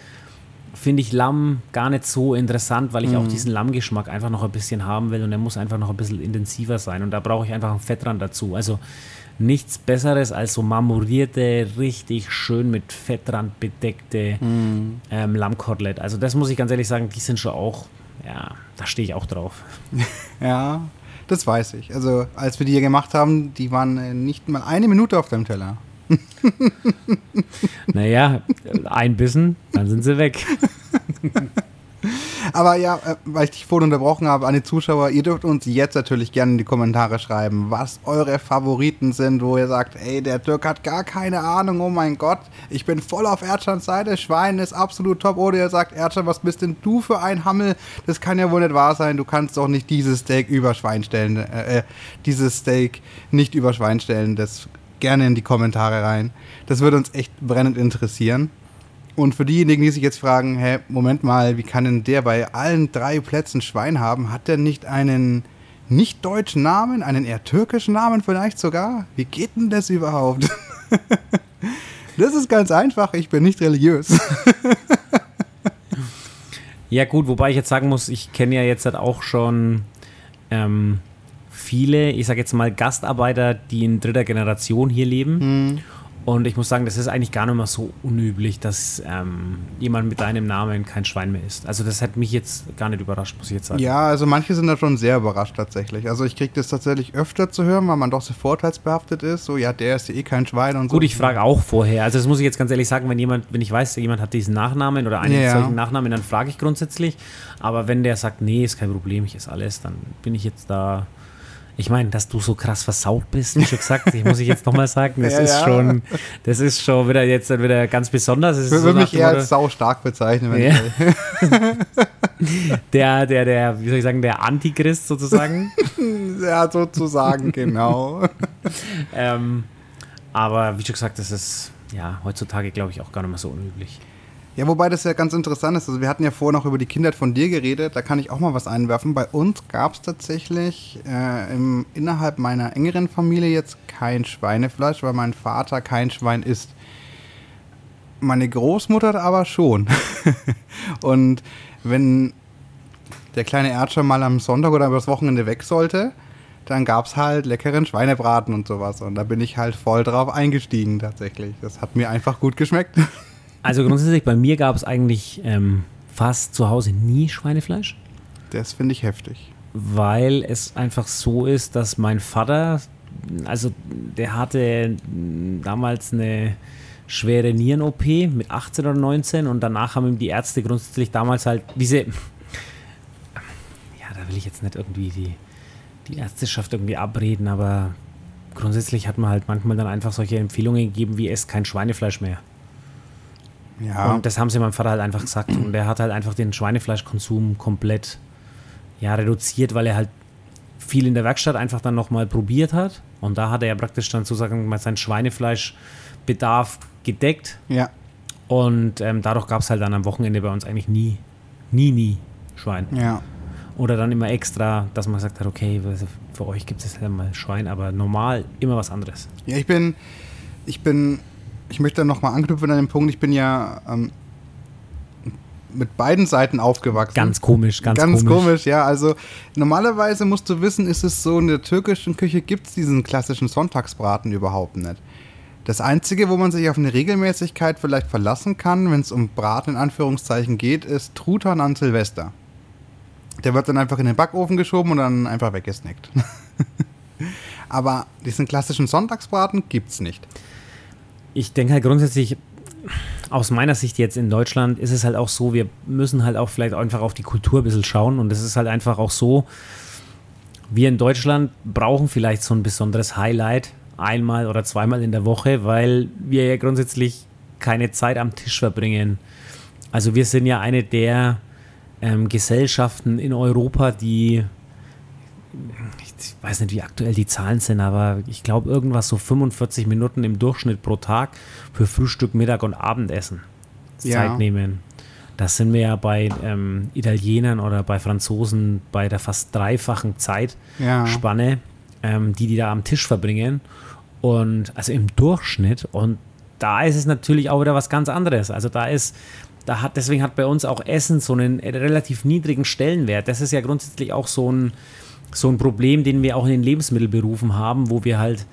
S1: finde ich Lamm gar nicht so interessant, weil ich mhm. auch diesen Lammgeschmack einfach noch ein bisschen haben will und der muss einfach noch ein bisschen intensiver sein und da brauche ich einfach einen Fettrand dazu. Also nichts Besseres als so marmorierte, richtig schön mit Fettrand bedeckte mhm. ähm, Lammkotelett. Also das muss ich ganz ehrlich sagen, die sind schon auch, ja, da stehe ich auch drauf.
S2: ja, das weiß ich. Also als wir die hier gemacht haben, die waren äh, nicht mal eine Minute auf deinem Teller.
S1: naja, ein Bissen, dann sind sie weg.
S2: Aber ja, äh, weil ich dich vorhin unterbrochen habe, an die Zuschauer, ihr dürft uns jetzt natürlich gerne in die Kommentare schreiben, was eure Favoriten sind, wo ihr sagt, ey, der Dirk hat gar keine Ahnung, oh mein Gott, ich bin voll auf Erdschans Seite, Schwein ist absolut top. Oder ihr sagt, Erdschan, was bist denn du für ein Hammel? Das kann ja wohl nicht wahr sein, du kannst doch nicht dieses Steak über Schwein stellen, äh, äh dieses Steak nicht über Schwein stellen, das gerne in die Kommentare rein. Das würde uns echt brennend interessieren. Und für diejenigen, die sich jetzt fragen, hä, Moment mal, wie kann denn der bei allen drei Plätzen Schwein haben? Hat der nicht einen nicht deutschen Namen, einen eher türkischen Namen vielleicht sogar? Wie geht denn das überhaupt? das ist ganz einfach, ich bin nicht religiös.
S1: ja gut, wobei ich jetzt sagen muss, ich kenne ja jetzt halt auch schon ähm, viele, ich sage jetzt mal Gastarbeiter, die in dritter Generation hier leben. Mhm. Und ich muss sagen, das ist eigentlich gar nicht mehr so unüblich, dass ähm, jemand mit deinem Namen kein Schwein mehr ist. Also das hat mich jetzt gar nicht überrascht, muss ich jetzt sagen.
S2: Ja, also manche sind da schon sehr überrascht tatsächlich. Also ich kriege das tatsächlich öfter zu hören, weil man doch so vorteilsbehaftet ist. So, ja, der ist ja eh kein Schwein und
S1: so. Gut, ich frage auch vorher. Also das muss ich jetzt ganz ehrlich sagen, wenn jemand, wenn ich weiß, jemand hat diesen Nachnamen oder einen ja. solchen Nachnamen, dann frage ich grundsätzlich. Aber wenn der sagt, nee, ist kein Problem, ich esse alles, dann bin ich jetzt da Ich meine, dass du so krass versaut bist, wie schon gesagt, ich muss ich jetzt nochmal sagen, das
S2: Ja,
S1: ist
S2: ja.
S1: schon, das ist schon wieder jetzt wieder ganz besonders. Es
S2: Ich
S1: so
S2: würde
S1: nach
S2: mich eher als sau stark bezeichnen. Wenn
S1: Ja.
S2: ich,
S1: der, der, der, wie soll ich sagen, der Antichrist sozusagen.
S2: ja, sozusagen, genau.
S1: ähm, aber wie schon gesagt, das ist ja heutzutage, glaube ich, auch gar nicht mehr so unüblich.
S2: Ja, wobei das ja ganz interessant ist. Also wir hatten ja vorher noch über die Kindheit von dir geredet. Da kann ich auch mal was einwerfen. Bei uns gab es tatsächlich äh, im, innerhalb meiner engeren Familie jetzt kein Schweinefleisch, weil mein Vater kein Schwein isst. Meine Großmutter aber schon. Und wenn der kleine Erdscher mal am Sonntag oder übers Wochenende weg sollte, dann gab es halt leckeren Schweinebraten und sowas. Und da bin ich halt voll drauf eingestiegen tatsächlich. Das hat mir einfach gut geschmeckt.
S1: Also grundsätzlich, bei mir gab es eigentlich ähm, fast zu Hause nie Schweinefleisch.
S2: Das finde ich heftig.
S1: weil es einfach so ist, dass mein Vater, also der hatte damals eine schwere Nieren-OP mit 18 oder 19 und danach haben ihm die Ärzte grundsätzlich damals halt diese, ja, da will ich jetzt nicht irgendwie die, die Ärzteschaft irgendwie abreden, aber grundsätzlich hat man halt manchmal dann einfach solche Empfehlungen gegeben, wie esst kein Schweinefleisch mehr.
S2: Ja.
S1: Und das haben sie meinem Vater halt einfach gesagt. Und der hat halt einfach den Schweinefleischkonsum komplett ja, reduziert, weil er halt viel in der Werkstatt einfach dann nochmal probiert hat. Und da hat er ja praktisch dann sozusagen mal seinen Schweinefleischbedarf gedeckt.
S2: ja.
S1: Und ähm, dadurch gab es halt dann am Wochenende bei uns eigentlich nie, nie, nie Schwein.
S2: Ja.
S1: Oder dann immer extra, dass man gesagt hat, okay, für euch gibt es halt mal Schwein, aber normal immer was anderes.
S2: Ja, ich bin, ich bin, ich möchte nochmal anknüpfen an den Punkt, ich bin ja ähm, mit beiden Seiten aufgewachsen.
S1: Ganz komisch, ganz,
S2: Ganz
S1: komisch.
S2: komisch. ja. Also normalerweise musst du wissen, ist es so, in der türkischen Küche gibt es diesen klassischen Sonntagsbraten überhaupt nicht. Das Einzige, wo man sich auf eine Regelmäßigkeit vielleicht verlassen kann, wenn es um Braten in Anführungszeichen geht, ist Truthahn an Silvester. Der wird dann einfach in den Backofen geschoben und dann einfach weggesnackt. Aber diesen klassischen Sonntagsbraten gibt's nicht.
S1: Ich denke halt grundsätzlich, aus meiner Sicht jetzt in Deutschland ist es halt auch so, wir müssen halt auch vielleicht einfach auf die Kultur ein bisschen schauen und es ist halt einfach auch so, wir in Deutschland brauchen vielleicht so ein besonderes Highlight einmal oder zweimal in der Woche, weil wir ja grundsätzlich keine Zeit am Tisch verbringen. Also wir sind ja eine der ähm, Gesellschaften in Europa, die ich weiß nicht, wie aktuell die Zahlen sind, aber ich glaube irgendwas so 45 Minuten im Durchschnitt pro Tag für Frühstück, Mittag und Abendessen
S2: Ja.
S1: Zeit nehmen. Das sind wir ja bei ähm, Italienern oder bei Franzosen bei der fast dreifachen
S2: Ja.
S1: Zeitspanne, ähm, die die da am Tisch verbringen. Und also im Durchschnitt. Und da ist es natürlich auch wieder was ganz anderes. Also da ist, da hat, deswegen hat bei uns auch Essen so einen relativ niedrigen Stellenwert. Das ist ja grundsätzlich auch so ein, so ein Problem, den wir auch in den Lebensmittelberufen haben, wo wir halt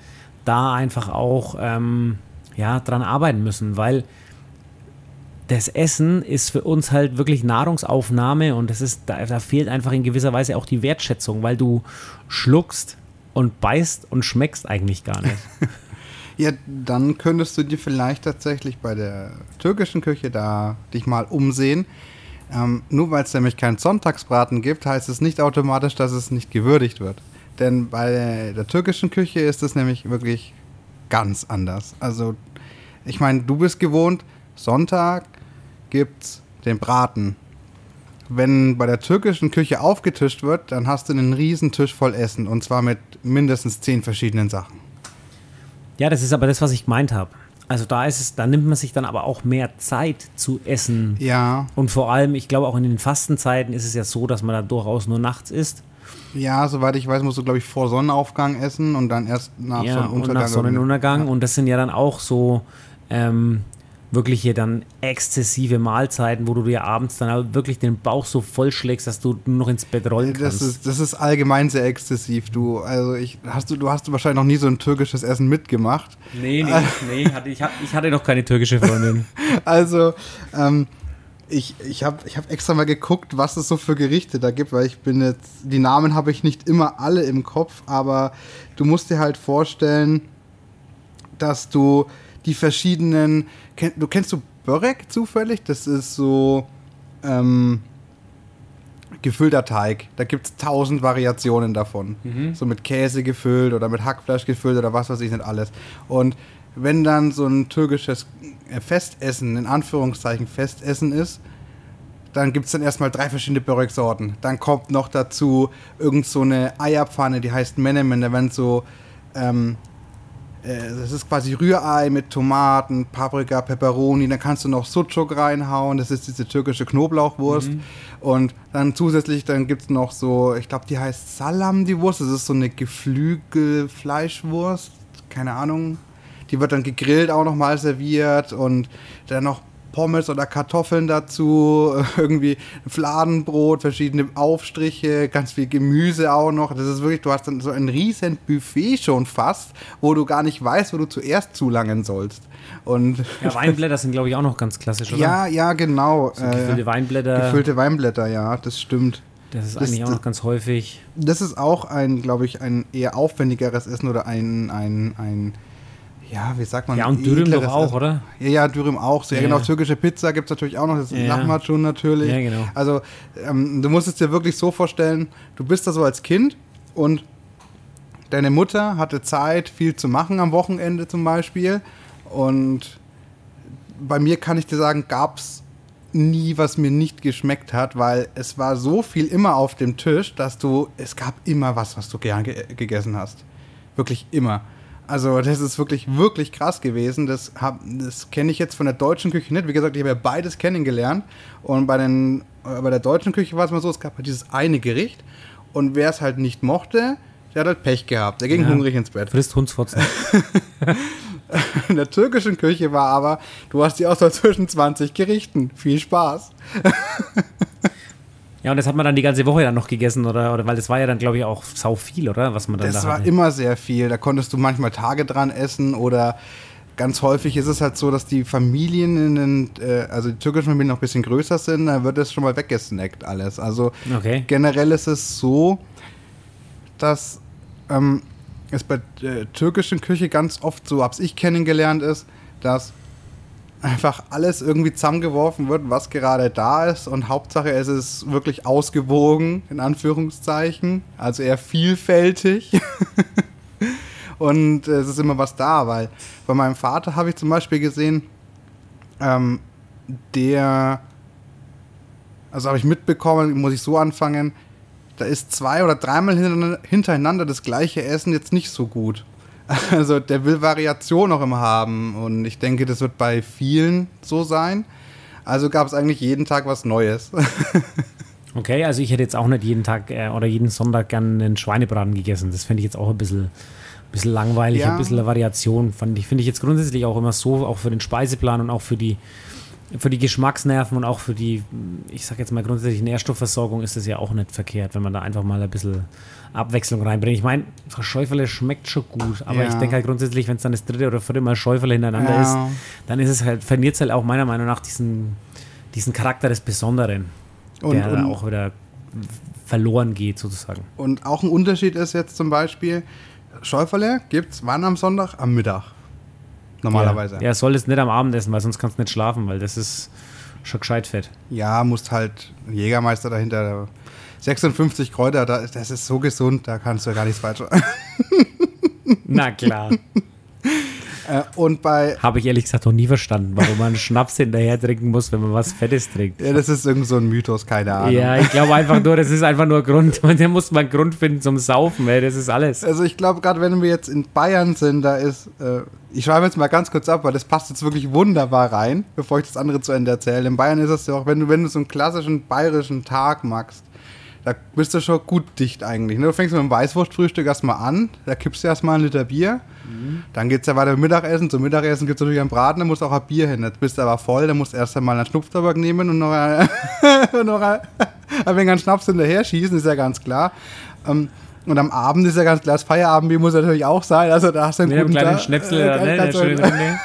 S1: da einfach auch ähm, ja, dran arbeiten müssen, weil das Essen ist für uns halt wirklich Nahrungsaufnahme und das ist, da, da fehlt einfach in gewisser Weise auch die Wertschätzung, weil du schluckst und beißt und schmeckst eigentlich gar nicht.
S2: Ja, dann könntest du dir vielleicht tatsächlich bei der türkischen Küche da dich mal umsehen. Ähm, nur weil es nämlich keinen Sonntagsbraten gibt, heißt es nicht automatisch, dass es nicht gewürdigt wird. Denn bei der türkischen Küche ist es nämlich wirklich ganz anders. Also, ich meine, du bist gewohnt, Sonntag gibt's den Braten. Wenn bei der türkischen Küche aufgetischt wird, dann hast du einen riesen Tisch voll Essen und zwar mit mindestens zehn verschiedenen Sachen.
S1: ja, das ist aber das, was ich gemeint habe. Also da ist es, da nimmt man sich dann aber auch mehr Zeit zu essen.
S2: Ja,
S1: Und vor allem, ich glaube auch in den Fastenzeiten ist es ja so, dass man da durchaus nur nachts isst.
S2: Ja, soweit ich weiß, musst du, glaube ich, vor Sonnenaufgang essen und dann erst nach
S1: ja, und
S2: Sonnenuntergang.
S1: nach Sonnenuntergang. Und das sind ja dann auch so ähm, wirkliche dann exzessive Mahlzeiten, wo du dir abends dann auch wirklich den Bauch so vollschlägst, dass du nur noch ins Bett rollen kannst.
S2: das ist, das ist allgemein sehr exzessiv. Du, also ich, hast du, du hast wahrscheinlich noch nie so ein türkisches Essen mitgemacht.
S1: nee, nee, nee, hatte, ich, hatte, ich hatte noch keine türkische Freundin.
S2: Also, ähm, ich, ich habe ich hab extra mal geguckt, was es so für Gerichte da gibt, weil ich bin jetzt, die Namen habe ich nicht immer alle im Kopf, aber du musst dir halt vorstellen, dass du die verschiedenen, kenn, du kennst du Börek zufällig? Das ist so ähm, gefüllter Teig. Da gibt es tausend Variationen davon.
S1: Mhm.
S2: So mit Käse gefüllt oder mit Hackfleisch gefüllt oder was weiß ich nicht alles. Und wenn dann so ein türkisches äh, Festessen, in Anführungszeichen Festessen ist, dann gibt es dann erstmal drei verschiedene Börek-Sorten. Dann kommt noch dazu irgend so eine Eierpfanne, die heißt Menemen. Da werden so, ähm, äh, das ist quasi Rührei mit Tomaten, Paprika, Peperoni. Dann kannst du noch Sucuk reinhauen. Das ist diese türkische Knoblauchwurst.
S1: Mhm.
S2: Und dann zusätzlich, dann gibt es noch so, ich glaube, die heißt Salam, die Wurst. Das ist so eine Geflügel-Fleischwurst. Keine Ahnung. Die wird dann gegrillt auch nochmal serviert und dann noch Pommes oder Kartoffeln dazu, irgendwie Fladenbrot, verschiedene Aufstriche, ganz viel Gemüse auch noch. Das ist wirklich, du hast dann so ein riesen Buffet schon fast, wo du gar nicht weißt, wo du zuerst zulangen sollst. Und
S1: Ja, Weinblätter sind, glaube ich, auch noch ganz klassisch, oder?
S2: ja, ja, genau.
S1: So gefüllte Weinblätter.
S2: gefüllte Weinblätter, ja, das stimmt.
S1: das ist
S2: das-
S1: eigentlich auch noch ganz häufig.
S2: Das ist auch ein, glaube ich, ein eher aufwendigeres Essen oder ein, ein, ein ja, wie sagt man?
S1: Ja, und Dürüm doch auch, oder?
S2: Ja, ja, Dürüm auch. So, ja,
S1: Ja.
S2: genau, türkische Pizza gibt es natürlich auch noch. Das ist
S1: Ja.
S2: Lahmacun natürlich.
S1: Ja, genau.
S2: Also, ähm, du musst es dir wirklich so vorstellen, du bist da so als Kind und deine Mutter hatte Zeit, viel zu machen am Wochenende zum Beispiel. Und bei mir kann ich dir sagen, gab es nie, was mir nicht geschmeckt hat, weil es war so viel immer auf dem Tisch, dass du, es gab immer was, was du gern ge gegessen hast. Wirklich immer. Also das ist wirklich, wirklich krass gewesen. Das, hab- das kenne ich jetzt von der deutschen Küche nicht. Wie gesagt, ich habe ja beides kennengelernt. Und bei, den, äh, bei der deutschen Küche war es mal so, es gab halt dieses eine Gericht. Und wer es halt nicht mochte, der hat halt Pech gehabt. Der ging
S1: Ja.
S2: hungrig ins Bett.
S1: Frisst Hundsfotzen.
S2: In der türkischen Küche war aber, du hast die Auswahl zwischen 20 Gerichten. Viel Spaß.
S1: Ja, und das hat man dann die ganze Woche dann noch gegessen, oder? oder weil das war ja dann, glaube ich, auch sau viel, oder? Was man dann
S2: Das
S1: da
S2: war
S1: hatte.
S2: immer sehr viel. Da konntest du manchmal Tage dran essen oder ganz häufig ist es halt so, dass die Familien in den, äh, also die türkischen Familien noch ein bisschen größer sind, da wird das schon mal weggesnackt alles. Also
S1: Okay.
S2: generell ist es so, dass ähm, es bei äh, türkischen Küche ganz oft so, hab's ich kennengelernt, ist, dass einfach alles irgendwie zusammengeworfen wird, was gerade da ist und Hauptsache es ist wirklich ausgewogen, in Anführungszeichen, also eher vielfältig. und es ist immer was da, weil bei meinem Vater habe ich zum Beispiel gesehen, ähm, der, also habe ich mitbekommen, muss ich so anfangen, da ist zwei oder dreimal hintereinander das gleiche Essen jetzt nicht so gut. Also der will Variation auch immer haben und ich denke, das wird bei vielen so sein. Also gab es eigentlich jeden Tag was Neues.
S1: Okay, also ich hätte jetzt auch nicht jeden Tag äh, oder jeden Sonntag gern einen Schweinebraten gegessen. Das fände ich jetzt auch ein bisschen, bisschen langweilig,
S2: Ja.
S1: ein bisschen eine Variation. Fand ich, finde ich jetzt grundsätzlich auch immer so, auch für den Speiseplan und auch für die, für die Geschmacksnerven und auch für die, ich sag jetzt mal grundsätzlich Nährstoffversorgung ist das ja auch nicht verkehrt, wenn man da einfach mal ein bisschen Abwechslung reinbringt. Ich meine, Schäufele schmeckt schon gut, aber
S2: Ja.
S1: ich denke halt grundsätzlich, wenn es dann das dritte oder vierte Mal Schäufele hintereinander
S2: Ja.
S1: ist, dann ist es halt, verliert es halt auch meiner Meinung nach diesen, diesen Charakter des Besonderen
S2: Und,
S1: der
S2: und,
S1: auch wieder verloren geht, sozusagen.
S2: und auch ein Unterschied ist jetzt zum Beispiel, Schäuferle gibt es wann am Sonntag? Am Mittag. Normalerweise.
S1: Ja, ja soll es nicht am Abend essen, weil sonst kannst du nicht schlafen, weil das ist schon gescheit fett.
S2: Ja, musst halt Jägermeister dahinter. 56 Kräuter, da- das ist so gesund, da kannst du gar nichts falsch machen.
S1: Na klar.
S2: Äh, Und bei,
S1: Habe ich ehrlich gesagt noch nie verstanden, warum man Schnaps hinterher trinken muss, wenn man was Fettes trinkt.
S2: ja, das ist irgend so ein Mythos, keine Ahnung.
S1: Ja, ich glaube einfach nur, das ist einfach nur Grund. Man, da muss man Grund finden zum Saufen, ey, das ist alles.
S2: Also ich glaube, gerade wenn wir jetzt in Bayern sind, da ist, äh, ich schreibe jetzt mal ganz kurz ab, weil das passt jetzt wirklich wunderbar rein, bevor ich das andere zu Ende erzähle. In Bayern ist es ja auch, wenn du, wenn du so einen klassischen bayerischen Tag magst, da bist du schon gut dicht eigentlich. Ne? Du fängst mit dem Weißwurstfrühstück erstmal an, da kippst du erstmal einen Liter Bier, dann geht es ja weiter mit Mittagessen. Zum Mittagessen gibt es natürlich einen Braten, da musst du auch ein Bier hin. Jetzt bist du aber voll, dann musst du erst einmal einen Schnupftabak nehmen und noch, ein, noch ein, ein wenig Schnaps hinterher schießen, ist ja ganz klar. Ähm, und am Abend ist ja ganz klar, das Feierabendbier muss natürlich auch sein. Also da hast du einen
S1: einem
S2: guten
S1: kleinen
S2: Tag.
S1: Schnäpsel,
S2: äh,
S1: da, ne,
S2: du-
S1: drin, ne?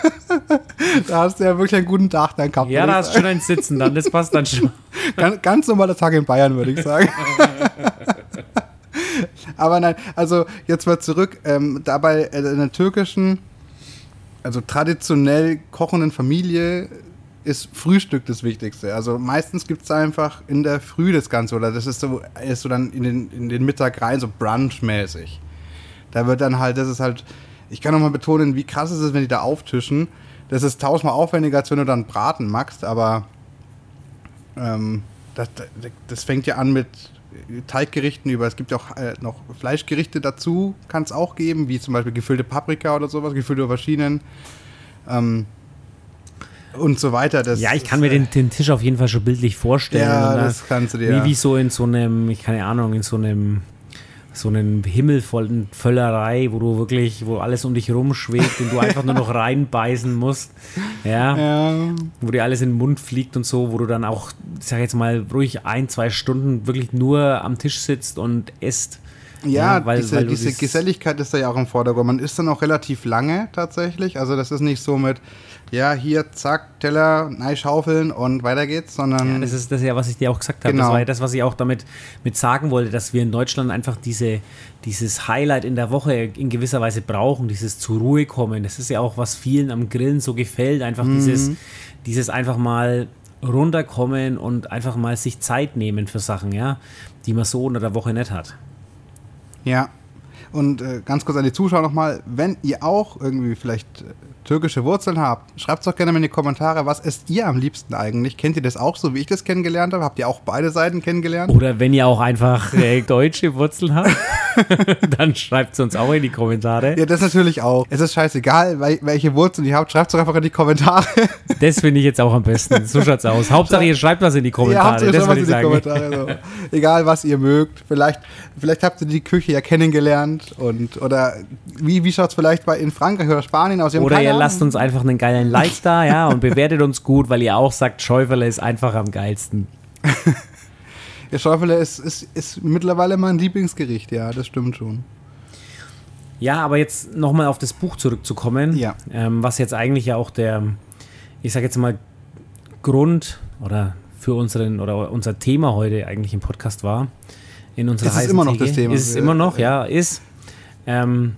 S2: da hast du ja wirklich einen guten Tag dann gehabt.
S1: Ja, da hast du schon ein Sitzen dann, das passt dann schon.
S2: Ganz, ganz normaler Tag in Bayern, würde ich sagen. Aber nein, also jetzt mal zurück. Ähm, dabei in der türkischen, also traditionell kochenden Familie ist Frühstück das Wichtigste. Also meistens gibt es einfach in der Früh das Ganze oder das ist so, ist so dann in den, in den Mittag rein, so brunchmäßig. Da wird dann halt, das ist halt, ich kann nochmal betonen, wie krass ist es, wenn die da auftischen. Das ist tausendmal aufwendiger, als wenn du dann Braten magst, aber ähm, das, das fängt ja an mit Teiggerichten über, es gibt ja auch äh, noch Fleischgerichte dazu, kann es auch geben, wie zum Beispiel gefüllte Paprika oder sowas, gefüllte Auberginen. Ähm, und so weiter.
S1: Das ja, ich kann mir den, den, Tisch auf jeden Fall schon bildlich vorstellen.
S2: Ja, das kannst du dir.
S1: Wie, wie so in so einem, ich keine Ahnung, in so einem so einen Himmel vollen Völlerei, wo du wirklich, wo alles um dich rumschwebt und du einfach nur noch reinbeißen musst. Ja, ja. Wo dir alles in den Mund fliegt und so, wo du dann auch, ich sag jetzt mal, ruhig ein, zwei Stunden wirklich nur am Tisch sitzt und isst.
S2: Ja, ja weil, diese, weil diese Geselligkeit ist da ja auch im Vordergrund. Man isst dann auch relativ lange tatsächlich. Also das ist nicht so mit, ja, hier, zack, Teller, nein, schaufeln und weiter geht's, sondern.
S1: Ja, das ist das ja, was ich dir auch gesagt habe. Genau. Das war ja das, was ich auch damit mit sagen wollte, dass wir in Deutschland einfach diese, dieses Highlight in der Woche in gewisser Weise brauchen, dieses zur Ruhe kommen. Das ist ja auch, was vielen am Grillen so gefällt, einfach mhm. dieses, dieses einfach mal runterkommen und einfach mal sich Zeit nehmen für Sachen, ja, die man so unter der Woche nicht hat.
S2: Ja, und äh, ganz kurz an die Zuschauer nochmal, wenn ihr auch irgendwie vielleicht äh, türkische Wurzeln habt, schreibt es doch gerne mal in die Kommentare, was esst ihr am liebsten eigentlich? Kennt ihr das auch so, wie ich das kennengelernt habe? Habt ihr auch beide Seiten kennengelernt?
S1: Oder wenn ihr auch einfach äh, deutsche Wurzeln habt, dann schreibt es uns auch in die Kommentare.
S2: Ja, das natürlich auch. Es ist scheißegal, welche Wurzeln ihr habt, schreibt es doch einfach in die Kommentare.
S1: das finde ich jetzt auch am besten. So schaut es aus. Hauptsache, ihr schreibt was in die Kommentare. Ja, das würde ich sagen.
S2: So. Egal, was ihr mögt. Vielleicht, vielleicht habt ihr die Küche ja kennengelernt und oder wie, wie schaut es vielleicht bei in Frankreich oder Spanien aus?
S1: Oder ihr lasst uns einfach einen geilen Like da, ja, und bewertet uns gut, weil ihr auch sagt, Schäuferle ist einfach am geilsten.
S2: ja, Schäuferle ist, ist, ist mittlerweile mein Lieblingsgericht, ja, das stimmt schon.
S1: Ja, aber jetzt nochmal auf das Buch zurückzukommen,
S2: ja.
S1: ähm, was jetzt eigentlich ja auch der, ich sage jetzt mal, Grund oder für unseren oder unser Thema heute eigentlich im Podcast war. In unserer
S2: ist immer noch das Thema.
S1: Ist es immer noch, ja, ist. Ähm,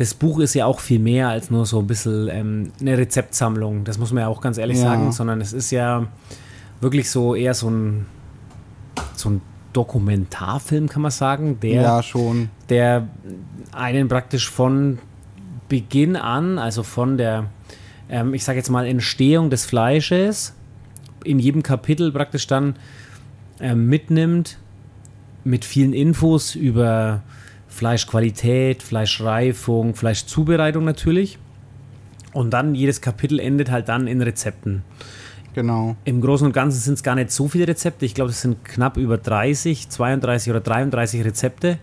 S1: das Buch ist ja auch viel mehr als nur so ein bisschen ähm, eine Rezeptsammlung. Das muss man ja auch ganz ehrlich ja. sagen, sondern es ist ja wirklich so eher so ein, so ein Dokumentarfilm, kann man sagen, der,
S2: ja, schon.
S1: der einen praktisch von Beginn an, also von der, ähm, ich sage jetzt mal, Entstehung des Fleisches, in jedem Kapitel praktisch dann ähm, mitnimmt mit vielen Infos über Fleischqualität, Fleischreifung, Fleischzubereitung natürlich. Und dann jedes Kapitel endet halt dann in Rezepten.
S2: Genau.
S1: Im Großen und Ganzen sind es gar nicht so viele Rezepte. Ich glaube, es sind knapp über 30, 32 oder 33 Rezepte.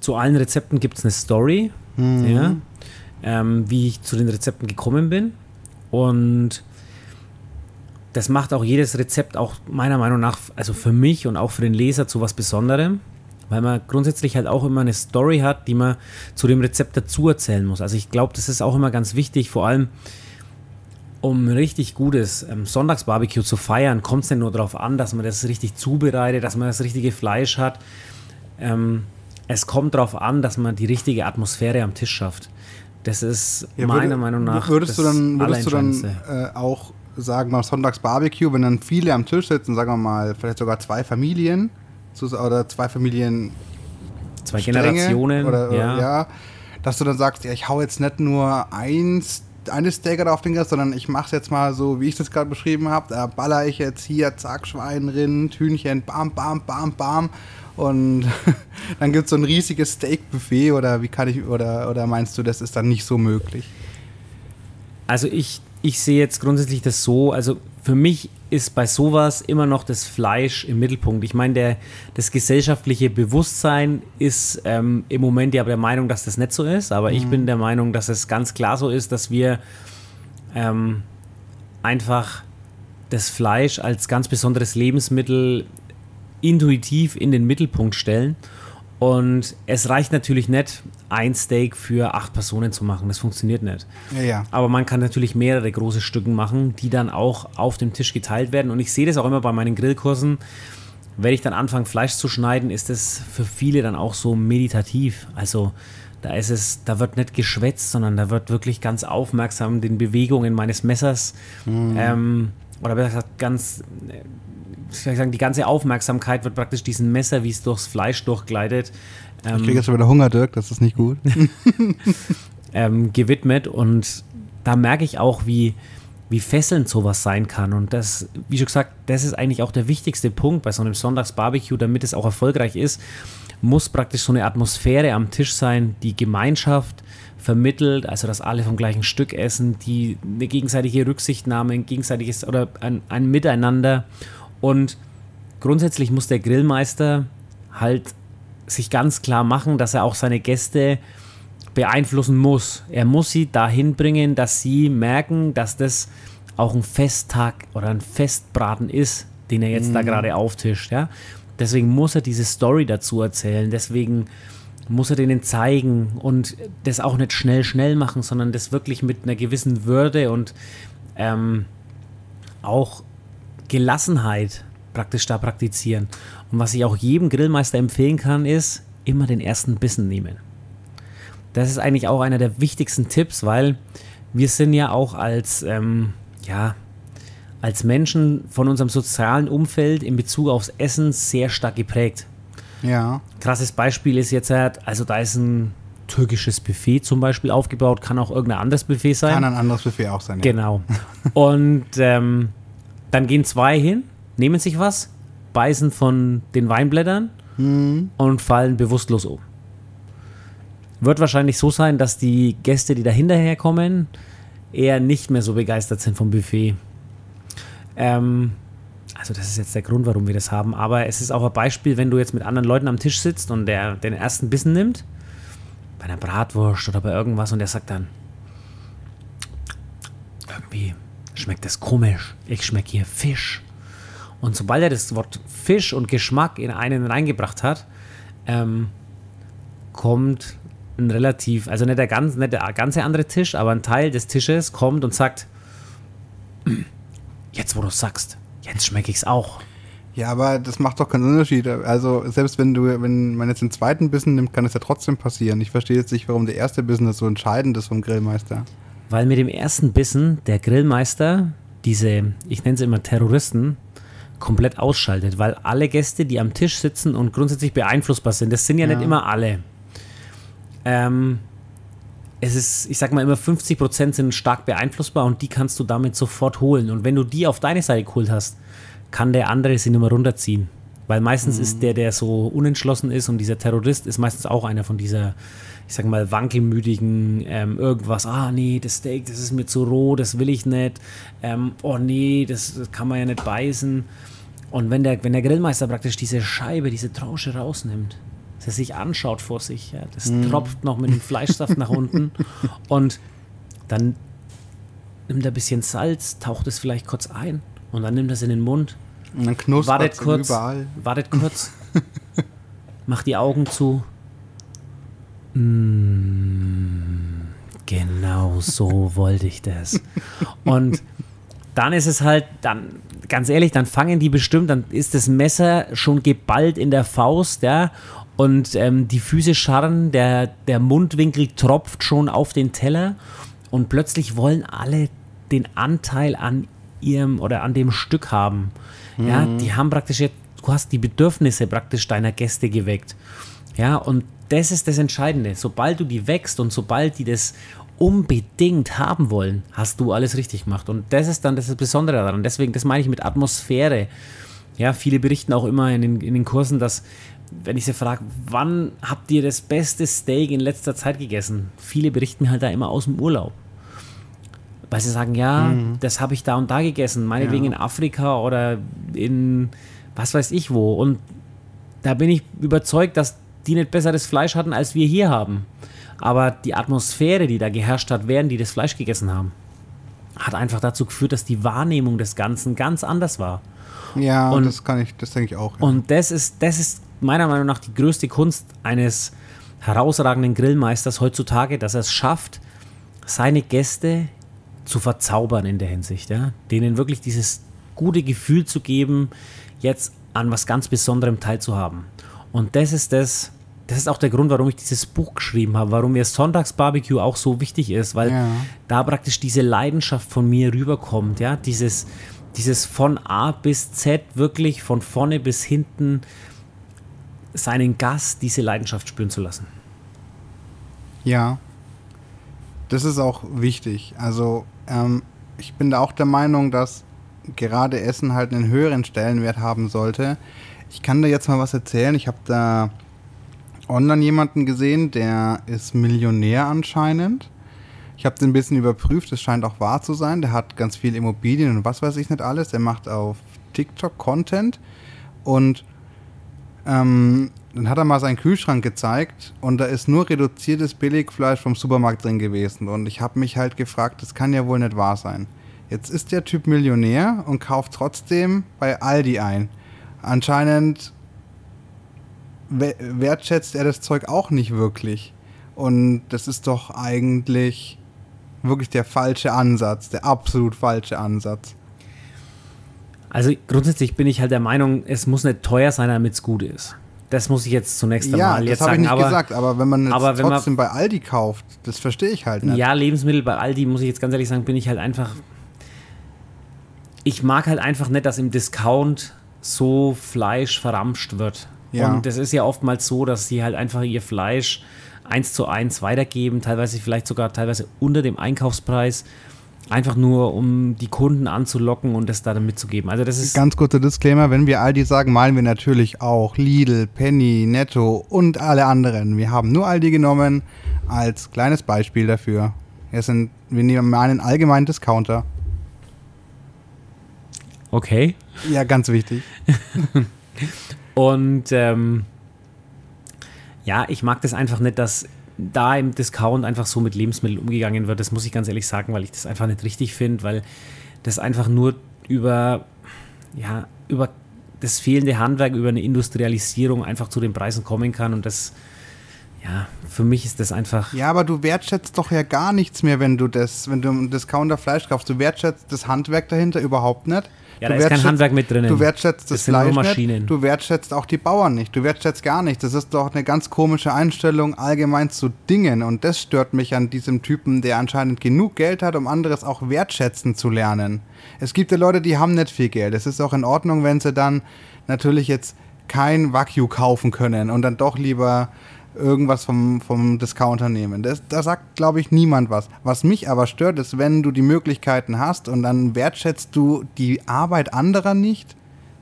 S1: Zu allen Rezepten gibt es eine Story, mhm. ja, ähm, wie ich zu den Rezepten gekommen bin. Und das macht auch jedes Rezept auch meiner Meinung nach, also für mich und auch für den Leser zu was Besonderem weil man grundsätzlich halt auch immer eine Story hat, die man zu dem Rezept dazu erzählen muss. Also ich glaube, das ist auch immer ganz wichtig, vor allem um richtig gutes ähm, Sonntagsbarbecue zu feiern, kommt es nicht nur darauf an, dass man das richtig zubereitet, dass man das richtige Fleisch hat. Ähm, es kommt darauf an, dass man die richtige Atmosphäre am Tisch schafft. Das ist ja, meiner würde, Meinung nach.
S2: Würdest du dann, würdest du dann äh, auch sagen, beim Sonntagsbarbecue, wenn dann viele am Tisch sitzen, sagen wir mal, vielleicht sogar zwei Familien, oder zwei Familien.
S1: Zwei Generationen.
S2: Oder, ja. ja. Dass du dann sagst, ja, ich hau jetzt nicht nur eins eine Steak auf den Gast, sondern ich mache es jetzt mal so, wie ich das gerade beschrieben habe. Da baller ich jetzt hier, zack, Schwein, Rind, Hühnchen, bam, bam, bam, bam. Und dann gibt es so ein riesiges Steak-Buffet oder wie kann ich, oder, oder meinst du, das ist dann nicht so möglich?
S1: Also ich, ich sehe jetzt grundsätzlich das so, also für mich ist bei sowas immer noch das Fleisch im Mittelpunkt. Ich meine, der, das gesellschaftliche Bewusstsein ist ähm, im Moment ja der Meinung, dass das nicht so ist, aber mhm. ich bin der Meinung, dass es ganz klar so ist, dass wir ähm, einfach das Fleisch als ganz besonderes Lebensmittel intuitiv in den Mittelpunkt stellen und es reicht natürlich nicht, ein Steak für acht Personen zu machen. Das funktioniert nicht.
S2: Ja, ja.
S1: Aber man kann natürlich mehrere große Stücken machen, die dann auch auf dem Tisch geteilt werden. Und ich sehe das auch immer bei meinen Grillkursen. Wenn ich dann anfange, Fleisch zu schneiden, ist das für viele dann auch so meditativ. Also Da ist es, da wird nicht geschwätzt, sondern da wird wirklich ganz aufmerksam den Bewegungen meines Messers
S2: Mhm.
S1: ähm, oder besser gesagt, ganz, ich sagen, die ganze Aufmerksamkeit wird praktisch diesem Messer, wie es durchs Fleisch durchgleitet,
S2: Ich
S1: ähm,
S2: kriege jetzt schon wieder Hunger, Dirk, das ist nicht gut.
S1: ähm, gewidmet und da merke ich auch, wie, wie fesselnd sowas sein kann. Und das, wie schon gesagt, das ist eigentlich auch der wichtigste Punkt bei so einem Sonntagsbarbecue, damit es auch erfolgreich ist, muss praktisch so eine Atmosphäre am Tisch sein, die Gemeinschaft vermittelt, also dass alle vom gleichen Stück essen, die eine gegenseitige Rücksichtnahme, ein gegenseitiges oder ein, ein Miteinander. Und grundsätzlich muss der Grillmeister halt sich ganz klar machen, dass er auch seine Gäste beeinflussen muss. Er muss sie dahin bringen, dass sie merken, dass das auch ein Festtag oder ein Festbraten ist, den er jetzt da gerade auftischt. Ja? Deswegen muss er diese Story dazu erzählen. Deswegen muss er denen zeigen und das auch nicht schnell, schnell machen, sondern das wirklich mit einer gewissen Würde und ähm, auch Gelassenheit praktisch da praktizieren. Und was ich auch jedem Grillmeister empfehlen kann, ist immer den ersten Bissen nehmen. Das ist eigentlich auch einer der wichtigsten Tipps, weil wir sind ja auch als, ähm, ja, als Menschen von unserem sozialen Umfeld in Bezug aufs Essen sehr stark geprägt.
S2: Ja.
S1: Krasses Beispiel ist jetzt, halt, also da ist ein türkisches Buffet zum Beispiel aufgebaut, kann auch irgendein anderes Buffet sein.
S2: Kann ein anderes Buffet auch sein. Ja.
S1: Genau. Und ähm, dann gehen zwei hin, nehmen sich was, beißen von den Weinblättern
S2: Mhm.
S1: und fallen bewusstlos um. Wird wahrscheinlich so sein, dass die Gäste, die da hinterher kommen, eher nicht mehr so begeistert sind vom Buffet. Ähm, also das ist jetzt der Grund, warum wir das haben. Aber es ist auch ein Beispiel, wenn du jetzt mit anderen Leuten am Tisch sitzt und der den ersten Bissen nimmt, bei einer Bratwurst oder bei irgendwas und der sagt dann, irgendwie schmeckt das komisch. Ich schmecke hier Fisch. Und sobald er das Wort Fisch und Geschmack in einen reingebracht hat, ähm, kommt ein relativ, also nicht der, ganz, nicht der ganze andere Tisch, aber ein Teil des Tisches kommt und sagt, jetzt wo du sagst, jetzt schmecke ich es auch.
S2: Ja, aber das macht doch keinen Unterschied. Also selbst wenn du, wenn man jetzt den zweiten Bissen nimmt, kann es ja trotzdem passieren. Ich verstehe jetzt nicht, warum der erste Bissen so entscheidend ist vom Grillmeister.
S1: Weil mit dem ersten Bissen der Grillmeister diese, ich nenne sie immer Terroristen, komplett ausschaltet, weil alle Gäste, die am Tisch sitzen und grundsätzlich beeinflussbar sind, das sind ja,
S2: Ja.
S1: nicht immer alle. Ähm, es ist, ich sag mal immer, 50% sind stark beeinflussbar und die kannst du damit sofort holen. Und wenn du die auf deine Seite geholt hast, kann der andere sie nur mal runterziehen. Weil meistens ist der, der so unentschlossen ist und dieser Terrorist ist meistens auch einer von dieser, ich sag mal, wankelmütigen, ähm, irgendwas, ah nee, das Steak, das ist mir zu roh, das will ich nicht, ähm, oh nee, das, das kann man ja nicht beißen. Und wenn der, wenn der Grillmeister praktisch diese Scheibe, diese Trausche rausnimmt, dass er sich anschaut vor sich, ja, das tropft noch mit dem Fleischsaft nach unten und dann nimmt er ein bisschen Salz, taucht es vielleicht kurz ein und dann nimmt er es in den Mund
S2: Und dann knuspert
S1: wartet
S2: es
S1: kurz,
S2: überall.
S1: wartet kurz, macht die Augen zu. Mm, genau so wollte ich das. Und dann ist es halt, dann, ganz ehrlich, dann fangen die bestimmt, dann ist das Messer schon geballt in der Faust, ja, und ähm, die Füße scharren, der, der Mundwinkel tropft schon auf den Teller und plötzlich wollen alle den Anteil an ihrem oder an dem Stück haben. Ja, die haben praktisch jetzt, du hast die Bedürfnisse praktisch deiner Gäste geweckt. Ja, und das ist das Entscheidende. Sobald du die wächst und sobald die das unbedingt haben wollen, hast du alles richtig gemacht. Und das ist dann das Besondere daran. Deswegen, das meine ich mit Atmosphäre. Ja, viele berichten auch immer in den, in den Kursen, dass, wenn ich sie frage, wann habt ihr das beste Steak in letzter Zeit gegessen? Viele berichten mir halt da immer aus dem Urlaub. Weil sie sagen, ja, das habe ich da und da gegessen, meinetwegen
S2: Ja.
S1: in Afrika oder in was weiß ich wo. Und da bin ich überzeugt, dass die nicht besseres Fleisch hatten, als wir hier haben. Aber die Atmosphäre, die da geherrscht hat, während die das Fleisch gegessen haben, hat einfach dazu geführt, dass die Wahrnehmung des Ganzen ganz anders war.
S2: Ja,
S1: Und-
S2: das kann ich, das denke ich auch. Ja.
S1: Und das ist, das ist meiner Meinung nach die größte Kunst eines herausragenden Grillmeisters heutzutage, dass er es schafft, seine Gäste zu verzaubern in der Hinsicht. Ja? Denen wirklich dieses gute Gefühl zu geben, jetzt an was ganz Besonderem teilzuhaben. Und das ist das, das ist auch der Grund, warum ich dieses Buch geschrieben habe, warum mir Sonntagsbarbecue auch so wichtig ist, weil ja. da praktisch diese Leidenschaft von mir rüberkommt, ja, dieses, dieses von A bis Z wirklich von vorne bis hinten seinen Gast diese Leidenschaft spüren zu lassen.
S2: Ja, das ist auch wichtig. Also ähm, ich bin da auch der Meinung, dass gerade Essen halt einen höheren Stellenwert haben sollte. Ich kann da jetzt mal was erzählen. Ich habe da online jemanden gesehen, der ist Millionär anscheinend. Ich habe den ein bisschen überprüft, es scheint auch wahr zu sein. Der hat ganz viel Immobilien und was weiß ich nicht alles. Der macht auf TikTok Content und ähm, dann hat er mal seinen Kühlschrank gezeigt und da ist nur reduziertes Billigfleisch vom Supermarkt drin gewesen. Und ich habe mich halt gefragt, das kann ja wohl nicht wahr sein. Jetzt ist der Typ Millionär und kauft trotzdem bei Aldi ein. Anscheinend wertschätzt er das Zeug auch nicht wirklich. Und das ist doch eigentlich wirklich der falsche Ansatz, der absolut falsche Ansatz.
S1: Also grundsätzlich bin ich halt der Meinung, es muss nicht teuer sein, damit es gut ist. Das muss ich jetzt zunächst einmal ja, jetzt sagen.
S2: Ja, das habe ich
S1: nicht
S2: aber, gesagt, aber wenn man aber wenn trotzdem man, bei Aldi kauft, das verstehe ich halt nicht.
S1: Ja, Lebensmittel bei Aldi, muss ich jetzt ganz ehrlich sagen, bin ich halt einfach. Ich mag halt einfach nicht, dass im Discount so Fleisch verramscht wird. Ja. Und das ist ja oftmals so, dass sie halt einfach ihr Fleisch eins zu eins weitergeben, teilweise vielleicht sogar teilweise unter dem Einkaufspreis. Einfach nur, um die Kunden anzulocken und das da dann mitzugeben. Also das ist
S2: ganz kurzer Disclaimer, wenn wir Aldi sagen, malen wir natürlich auch Lidl, Penny, Netto und alle anderen. Wir haben nur Aldi genommen als kleines Beispiel dafür. Wir, sind, wir nehmen mal einen allgemeinen Discounter.
S1: Okay.
S2: Ja, ganz wichtig.
S1: Und ähm, ja, ich mag das einfach nicht, dass da im Discount einfach so mit Lebensmitteln umgegangen wird. Das muss ich ganz ehrlich sagen, weil ich das einfach nicht richtig finde, weil das einfach nur über, ja, über das fehlende Handwerk, über eine Industrialisierung einfach zu den Preisen kommen kann und das ja, für mich ist das einfach.
S2: Ja, aber du wertschätzt doch ja gar nichts mehr, wenn du das, wenn du im Discounter Fleisch kaufst. Du wertschätzt das Handwerk dahinter überhaupt nicht.
S1: Ja, da ist kein Handwerk mit drin.
S2: Du wertschätzt das, das Fleisch nicht, du wertschätzt auch die Bauern nicht, du wertschätzt gar nicht. Das ist doch eine ganz komische Einstellung allgemein zu Dingen und das stört mich an diesem Typen, der anscheinend genug Geld hat, um anderes auch wertschätzen zu lernen. Es gibt ja Leute, die haben nicht viel Geld. Es ist auch in Ordnung, wenn sie dann natürlich jetzt kein Wagyu kaufen können und dann doch lieber irgendwas vom, vom Discounter nehmen. Das, da sagt, glaube ich, niemand was. Was mich aber stört, ist, wenn du die Möglichkeiten hast und dann wertschätzt du die Arbeit anderer nicht.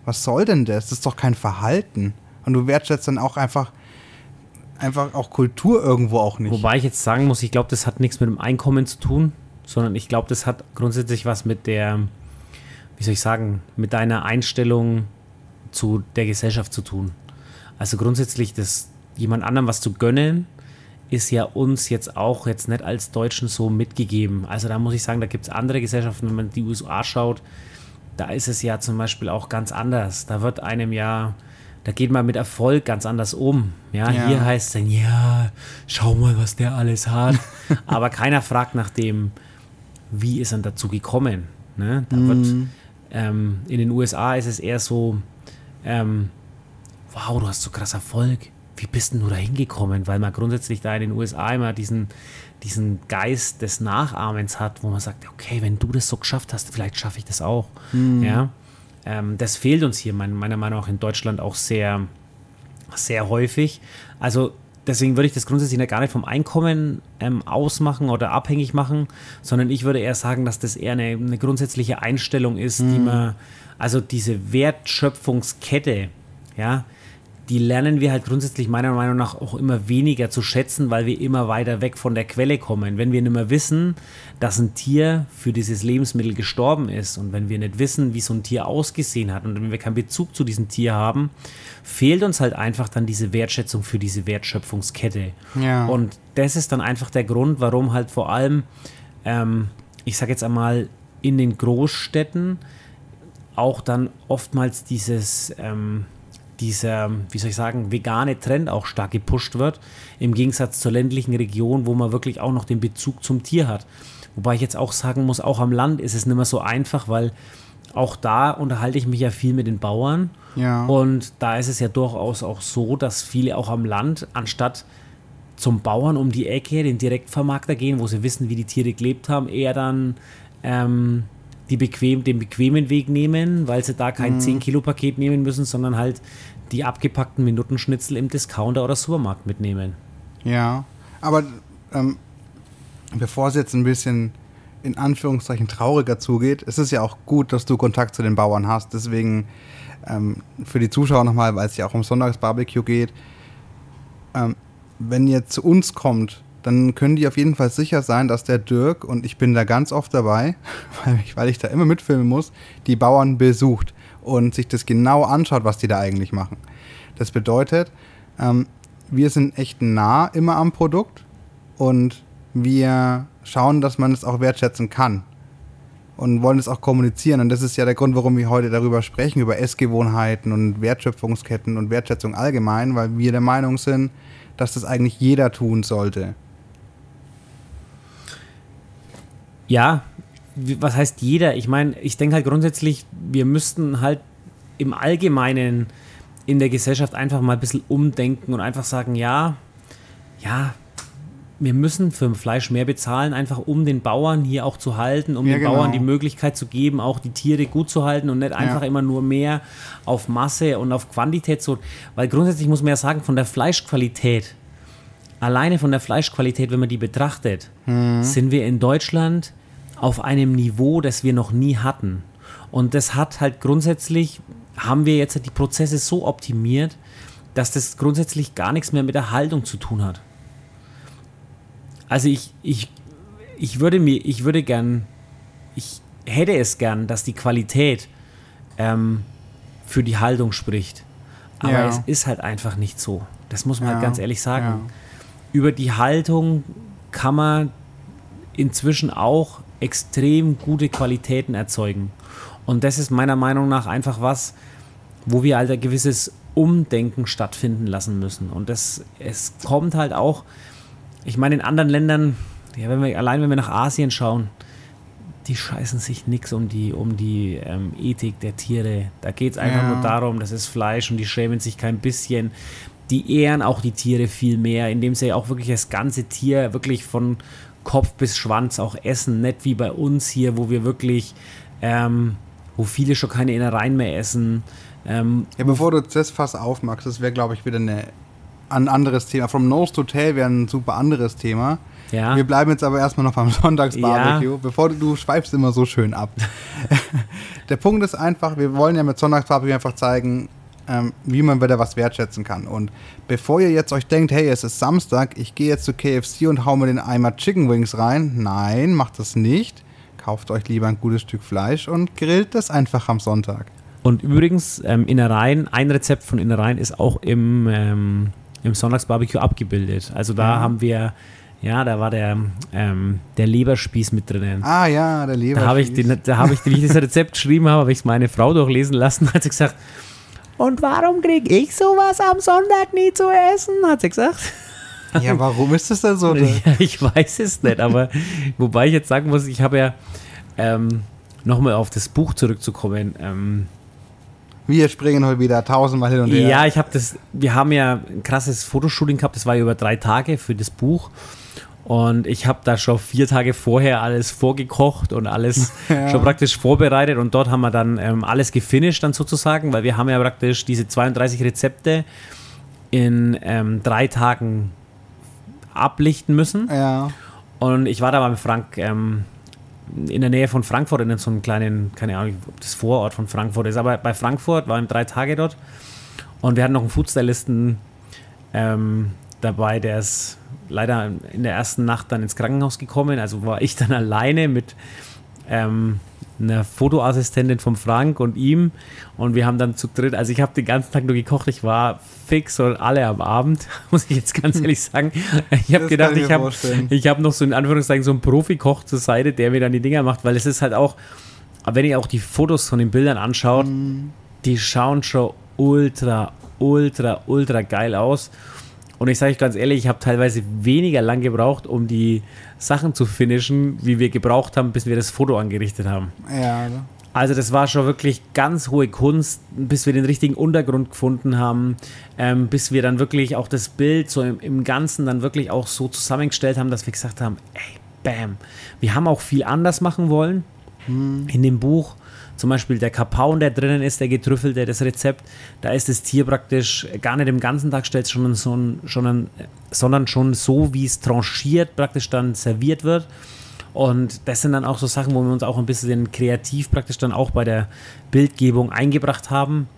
S2: Was soll denn das? Das ist doch kein Verhalten. Und du wertschätzt dann auch einfach, einfach auch Kultur irgendwo auch nicht.
S1: Wobei ich jetzt sagen muss, ich glaube, das hat nichts mit dem Einkommen zu tun, sondern ich glaube, das hat grundsätzlich was mit der, wie soll ich sagen, mit deiner Einstellung zu der Gesellschaft zu tun. Also grundsätzlich das, jemand anderem was zu gönnen, ist ja uns jetzt auch jetzt nicht als Deutschen so mitgegeben. Also da muss ich sagen, da gibt es andere Gesellschaften, wenn man die USA schaut, da ist es ja zum Beispiel auch ganz anders. Da wird einem ja, da geht man mit Erfolg ganz anders um. Ja, ja. hier heißt es dann, ja, schau mal, was der alles hat. Aber keiner fragt nach dem, wie ist er dazu gekommen. Ne? Da mhm. wird, ähm, in den USA ist es eher so, ähm, wow, du hast so krass Erfolg wie bist denn du da hingekommen? Weil man grundsätzlich da in den USA immer diesen, diesen Geist des Nachahmens hat, wo man sagt, okay, wenn du das so geschafft hast, vielleicht schaffe ich das auch. Mhm. Ja, ähm, das fehlt uns hier meiner Meinung nach in Deutschland auch sehr, sehr häufig. Also deswegen würde ich das grundsätzlich gar nicht vom Einkommen ähm, ausmachen oder abhängig machen, sondern ich würde eher sagen, dass das eher eine, eine grundsätzliche Einstellung ist, mhm. die man, also diese Wertschöpfungskette, ja, die lernen wir halt grundsätzlich meiner Meinung nach auch immer weniger zu schätzen, weil wir immer weiter weg von der Quelle kommen. Wenn wir nicht mehr wissen, dass ein Tier für dieses Lebensmittel gestorben ist und wenn wir nicht wissen, wie so ein Tier ausgesehen hat und wenn wir keinen Bezug zu diesem Tier haben, fehlt uns halt einfach dann diese Wertschätzung für diese Wertschöpfungskette. Ja. Und das ist dann einfach der Grund, warum halt vor allem, ähm, ich sage jetzt einmal, in den Großstädten auch dann oftmals dieses... Ähm, dieser, wie soll ich sagen, vegane Trend auch stark gepusht wird, im Gegensatz zur ländlichen Region, wo man wirklich auch noch den Bezug zum Tier hat. Wobei ich jetzt auch sagen muss, auch am Land ist es nicht mehr so einfach, weil auch da unterhalte ich mich ja viel mit den Bauern.
S2: Ja.
S1: Und da ist es ja durchaus auch so, dass viele auch am Land, anstatt zum Bauern um die Ecke, den Direktvermarkter gehen, wo sie wissen, wie die Tiere gelebt haben, eher dann ähm, die bequem, den bequemen Weg nehmen, weil sie da kein
S2: Mhm.
S1: 10-Kilo-Paket nehmen müssen, sondern halt die abgepackten Minutenschnitzel im Discounter oder Supermarkt mitnehmen.
S2: Ja, aber ähm, bevor es jetzt ein bisschen in Anführungszeichen trauriger zugeht, ist es ja auch gut, dass du Kontakt zu den Bauern hast. Deswegen ähm, für die Zuschauer nochmal, weil es ja auch um Sonntagsbarbecue geht, ähm, wenn ihr zu uns kommt, dann können die auf jeden Fall sicher sein, dass der Dirk, und ich bin da ganz oft dabei, weil ich, weil ich da immer mitfilmen muss, die Bauern besucht und sich das genau anschaut, was die da eigentlich machen. Das bedeutet, ähm, wir sind echt nah immer am Produkt und wir schauen, dass man es auch wertschätzen kann und wollen es auch kommunizieren. Und das ist ja der Grund, warum wir heute darüber sprechen, über Essgewohnheiten und Wertschöpfungsketten und Wertschätzung allgemein, weil wir der Meinung sind, dass das eigentlich jeder tun sollte.
S1: Ja, was heißt jeder? Ich meine, ich denke halt grundsätzlich, wir müssten halt im Allgemeinen in der Gesellschaft einfach mal ein bisschen umdenken und einfach sagen, ja, ja, wir müssen für Fleisch mehr bezahlen, einfach um den Bauern hier auch zu halten, um
S2: Ja,
S1: den
S2: genau.
S1: Bauern die Möglichkeit zu geben, auch die Tiere gut zu halten und nicht einfach immer nur mehr auf Masse und auf Quantität so. Weil grundsätzlich muss man ja sagen, von der Fleischqualität, alleine von der Fleischqualität, wenn man die betrachtet, sind wir in Deutschland auf einem Niveau, das wir noch nie hatten. Und das hat halt grundsätzlich, haben wir jetzt die Prozesse so optimiert, dass das grundsätzlich gar nichts mehr mit der Haltung zu tun hat. Also ich, ich, ich würde mir, ich würde gern, ich hätte es gern, dass die Qualität ähm, für die Haltung spricht. Aber
S2: Ja.
S1: es ist halt einfach nicht so. Das muss man
S2: Ja,
S1: halt ganz ehrlich sagen.
S2: ja.
S1: Über die Haltung kann man inzwischen auch extrem gute Qualitäten erzeugen. Und das ist meiner Meinung nach einfach was, wo wir halt ein gewisses Umdenken stattfinden lassen müssen. Und das, es kommt halt auch, ich meine, in anderen Ländern, ja, wenn wir, allein wenn wir nach Asien schauen, die scheißen sich nichts um die, um die ähm, Ethik der Tiere. Da geht es einfach
S2: Ja.
S1: nur darum, das ist Fleisch und die schämen sich kein bisschen. Die ehren auch die Tiere viel mehr, indem sie auch wirklich das ganze Tier wirklich von Kopf bis Schwanz auch essen. Nicht wie bei uns hier, wo wir wirklich, ähm, wo viele schon keine Innereien mehr essen. Ähm,
S2: Ja, bevor du das Fass aufmachst, das wäre, glaube ich, wieder eine, ein anderes Thema. From Nose to Tail wäre ein super anderes Thema.
S1: ja.
S2: Wir bleiben jetzt aber erstmal noch beim Sonntagsbarbecue,
S1: Ja.
S2: bevor du, du schweifst immer so schön ab. Der Punkt ist einfach, wir wollen ja mit Sonntagsbarbecue einfach zeigen, ähm, wie man wieder was wertschätzen kann. Und bevor ihr jetzt euch denkt, hey, es ist Samstag, ich gehe jetzt zu KFC und hau mir den Eimer Chicken Wings rein. Nein, macht das nicht. Kauft euch lieber ein gutes Stück Fleisch und grillt das einfach am Sonntag.
S1: Und übrigens, ähm, Innereien, ein Rezept von Innereien ist auch im, ähm, im Sonntagsbarbecue abgebildet. Also da
S2: Ja.
S1: haben wir, ja, da war der, ähm, der Leberspieß mit drinnen.
S2: Ah ja, der Leber.
S1: Da habe ich, den, da habe ich, wie ich das Rezept geschrieben habe, habe ich es meine Frau durchlesen lassen, hat sie gesagt, und warum kriege ich sowas am Sonntag nie zu essen, hat sie gesagt.
S2: Ja, warum ist das denn so?
S1: Ja, ich weiß es nicht, aber wobei ich jetzt sagen muss, ich habe ja ähm, nochmal auf das Buch zurückzukommen. Ähm,
S2: Wir springen heute wieder tausendmal hin und her.
S1: Ja, ich habe das, wir haben ja ein krasses Fotoshooting gehabt, das war über drei Tage für das Buch. Und ich habe da schon vier Tage vorher alles vorgekocht und alles
S2: Ja.
S1: schon praktisch vorbereitet. Und dort haben wir dann ähm, alles gefinisht dann sozusagen, weil wir haben ja praktisch diese 32 Rezepte in ähm, drei Tagen ablichten müssen.
S2: Ja.
S1: Und ich war da beim Frank ähm, in der Nähe von Frankfurt, in so einem kleinen, keine Ahnung, ob das Vorort von Frankfurt ist, aber bei Frankfurt waren drei Tage dort. Und wir hatten noch einen Foodstylisten ähm, dabei, der ist leider in der ersten Nacht dann ins Krankenhaus gekommen. Also war ich dann alleine mit ähm, einer Fotoassistentin vom Frank und ihm. Und wir haben dann zu dritt, also ich habe den ganzen Tag nur gekocht, ich war fix und alle am Abend, muss ich jetzt ganz ehrlich sagen. Ich habe gedacht,
S2: ich
S1: ich habe habe noch so in Anführungszeichen so einen Profikoch zur Seite, der mir dann die Dinger macht, weil es ist halt auch, wenn ihr auch die Fotos von den Bildern anschaut,
S2: Mhm.
S1: die schauen schon ultra, ultra, ultra geil aus. Und ich sage euch ganz ehrlich, ich habe teilweise weniger lang gebraucht, um die Sachen zu finishen, wie wir gebraucht haben, bis wir das Foto angerichtet haben.
S2: Ja, also.
S1: Also das war schon wirklich ganz hohe Kunst, bis wir den richtigen Untergrund gefunden haben, ähm, bis wir dann wirklich auch das Bild so im, im, Ganzen dann wirklich auch so zusammengestellt haben, dass wir gesagt haben, ey, bam. Wir haben auch viel anders machen wollen hm. in dem Buch. Zum Beispiel der Kapaun, der drinnen ist, der getrüffelte, das Rezept, da ist das Tier praktisch gar nicht im ganzen Tag stellt, sondern, so, schon, sondern schon so, wie es tranchiert praktisch dann serviert wird. Und das sind dann auch so Sachen, wo wir uns auch ein bisschen kreativ praktisch dann auch bei der Bildgebung eingebracht haben.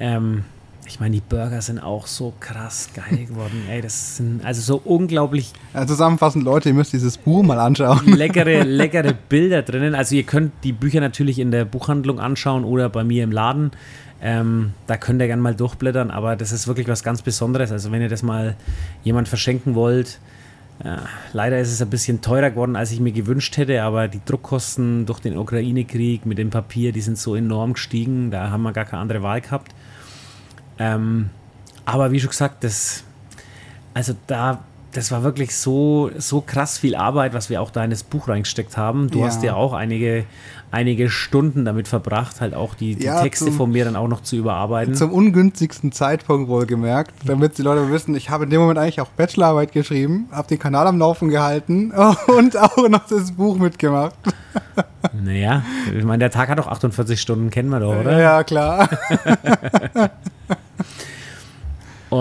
S1: Ähm, ich meine, die Burger sind auch so krass geil geworden. Ey, das sind also so unglaublich.
S2: Ja, zusammenfassend, Leute, ihr müsst dieses Buch mal anschauen.
S1: Leckere, leckere Bilder drinnen. Also ihr könnt die Bücher natürlich in der Buchhandlung anschauen oder bei mir im Laden. Ähm, da könnt ihr gerne mal durchblättern, aber das ist wirklich was ganz Besonderes. Also wenn ihr das mal jemand verschenken wollt, ja, leider ist es ein bisschen teurer geworden, als ich mir gewünscht hätte, aber die Druckkosten durch den Ukraine-Krieg mit dem Papier, die sind so enorm gestiegen, da haben wir gar keine andere Wahl gehabt. Ähm, aber wie schon gesagt, das, also da das war wirklich so, so krass viel Arbeit, was wir auch da in das Buch reingesteckt haben. Du ja. hast ja auch einige, einige Stunden damit verbracht, halt auch die, die ja, Texte zum, von mir dann auch noch zu überarbeiten.
S2: Zum ungünstigsten Zeitpunkt wohlgemerkt, damit die Leute wissen, ich habe in dem Moment eigentlich auch Bachelorarbeit geschrieben, habe den Kanal am Laufen gehalten und auch noch das Buch mitgemacht.
S1: Naja, ich meine, der Tag hat doch 48 Stunden, kennen wir doch, oder?
S2: Ja, klar.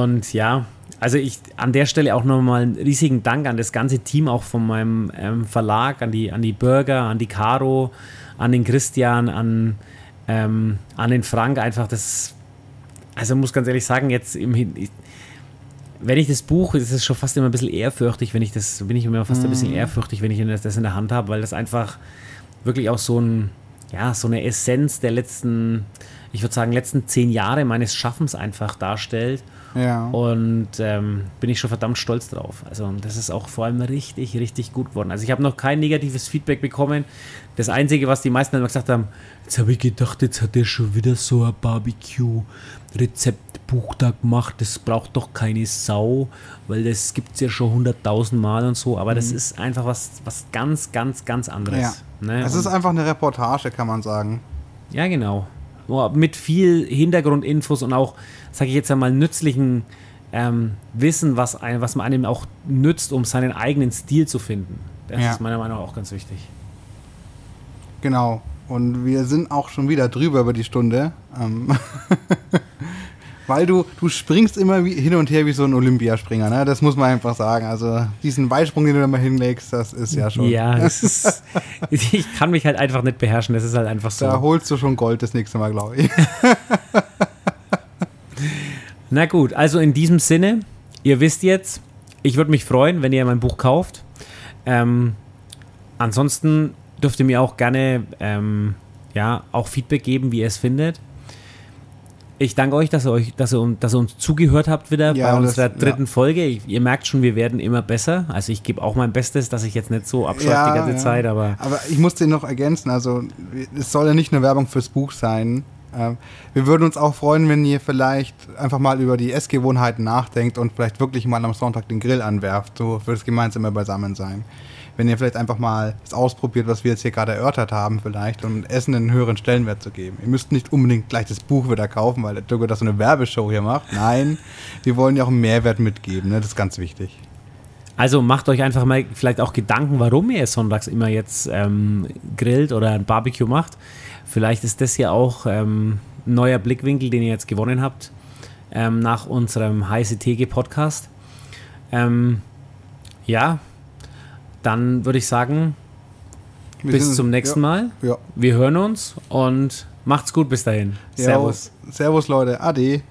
S1: und ja, also ich an der Stelle auch nochmal einen riesigen Dank an das ganze Team, auch von meinem ähm, Verlag, an die, an die Bürger, an die Caro, an den Christian, an, ähm, an den Frank. Einfach das, also muss ganz ehrlich sagen, jetzt im ich, wenn ich das Buch, ist es schon fast immer ein bisschen ehrfürchtig, wenn ich das, bin ich immer fast ein bisschen mhm. ehrfürchtig, wenn ich das in der Hand habe, weil das einfach wirklich auch so ein, ja, so eine Essenz der letzten, ich würde sagen, letzten zehn Jahre meines Schaffens einfach darstellt.
S2: Ja.
S1: Und ähm, bin ich schon verdammt stolz drauf. Also das ist auch vor allem richtig, richtig gut geworden. Also ich habe noch kein negatives Feedback bekommen. Das Einzige, was die meisten immer gesagt haben, jetzt habe ich gedacht, jetzt hat er schon wieder so ein Barbecue-Rezeptbuch da gemacht. Das braucht doch keine Sau, weil das gibt es ja schon hunderttausend Mal und so. Aber mhm. das ist einfach was, was ganz, ganz, ganz anderes. Ja.
S2: Ne? Es ist einfach eine Reportage, kann man sagen.
S1: Ja, genau. Mit viel Hintergrundinfos und auch sage ich jetzt einmal, nützlichen ähm, Wissen, was, ein, was man einem auch nützt, um seinen eigenen Stil zu finden. Das ja. ist meiner Meinung nach auch ganz wichtig.
S2: Genau. Und wir sind auch schon wieder drüber über die Stunde. Ähm Weil du, du springst immer wie, hin und her wie so ein Olympiaspringer, ne? Das muss man einfach sagen. Also diesen Weitsprung, den du da mal hinlegst, das ist ja schon.
S1: Ja, ist, ich kann mich halt einfach nicht beherrschen. Das ist halt einfach so.
S2: Da holst du schon Gold das nächste Mal, glaube ich.
S1: Na gut, also in diesem Sinne, ihr wisst jetzt, ich würde mich freuen, wenn ihr mein Buch kauft. Ähm, ansonsten dürft ihr mir auch gerne ähm, ja, auch Feedback geben, wie ihr es findet. Ich danke euch, dass ihr, euch, dass ihr, dass ihr uns zugehört habt wieder ja, bei unserer das, dritten ja. Folge. Ich, ihr merkt schon, wir werden immer besser. Also ich gebe auch mein Bestes, dass ich jetzt nicht so abschreibe ja, die ganze Zeit. Aber,
S2: aber ich muss den noch ergänzen. Also es soll ja nicht eine Werbung fürs Buch sein. Ähm, wir würden uns auch freuen, wenn ihr vielleicht einfach mal über die Essgewohnheiten nachdenkt und vielleicht wirklich mal am Sonntag den Grill anwerft, so für das gemeinsame Beisammensein. Wenn ihr vielleicht einfach mal das ausprobiert, was wir jetzt hier gerade erörtert haben, vielleicht, um Essen einen höheren Stellenwert zu geben. Ihr müsst nicht unbedingt gleich das Buch wieder kaufen, weil der Dirk das so eine Werbeshow hier macht. Nein, wir wollen ja auch einen Mehrwert mitgeben, ne? das ist ganz wichtig.
S1: Also macht euch einfach mal vielleicht auch Gedanken, warum ihr sonntags immer jetzt ähm, grillt oder ein Barbecue macht. Vielleicht ist das ja auch ähm, ein neuer Blickwinkel, den ihr jetzt gewonnen habt ähm, nach unserem heiße Theke Podcast. Ähm, ja, dann würde ich sagen, Wir bis sind, zum nächsten ja, Mal.
S2: Ja.
S1: Wir hören uns und macht's gut bis dahin.
S2: Servus. Ja, servus Leute. Ade.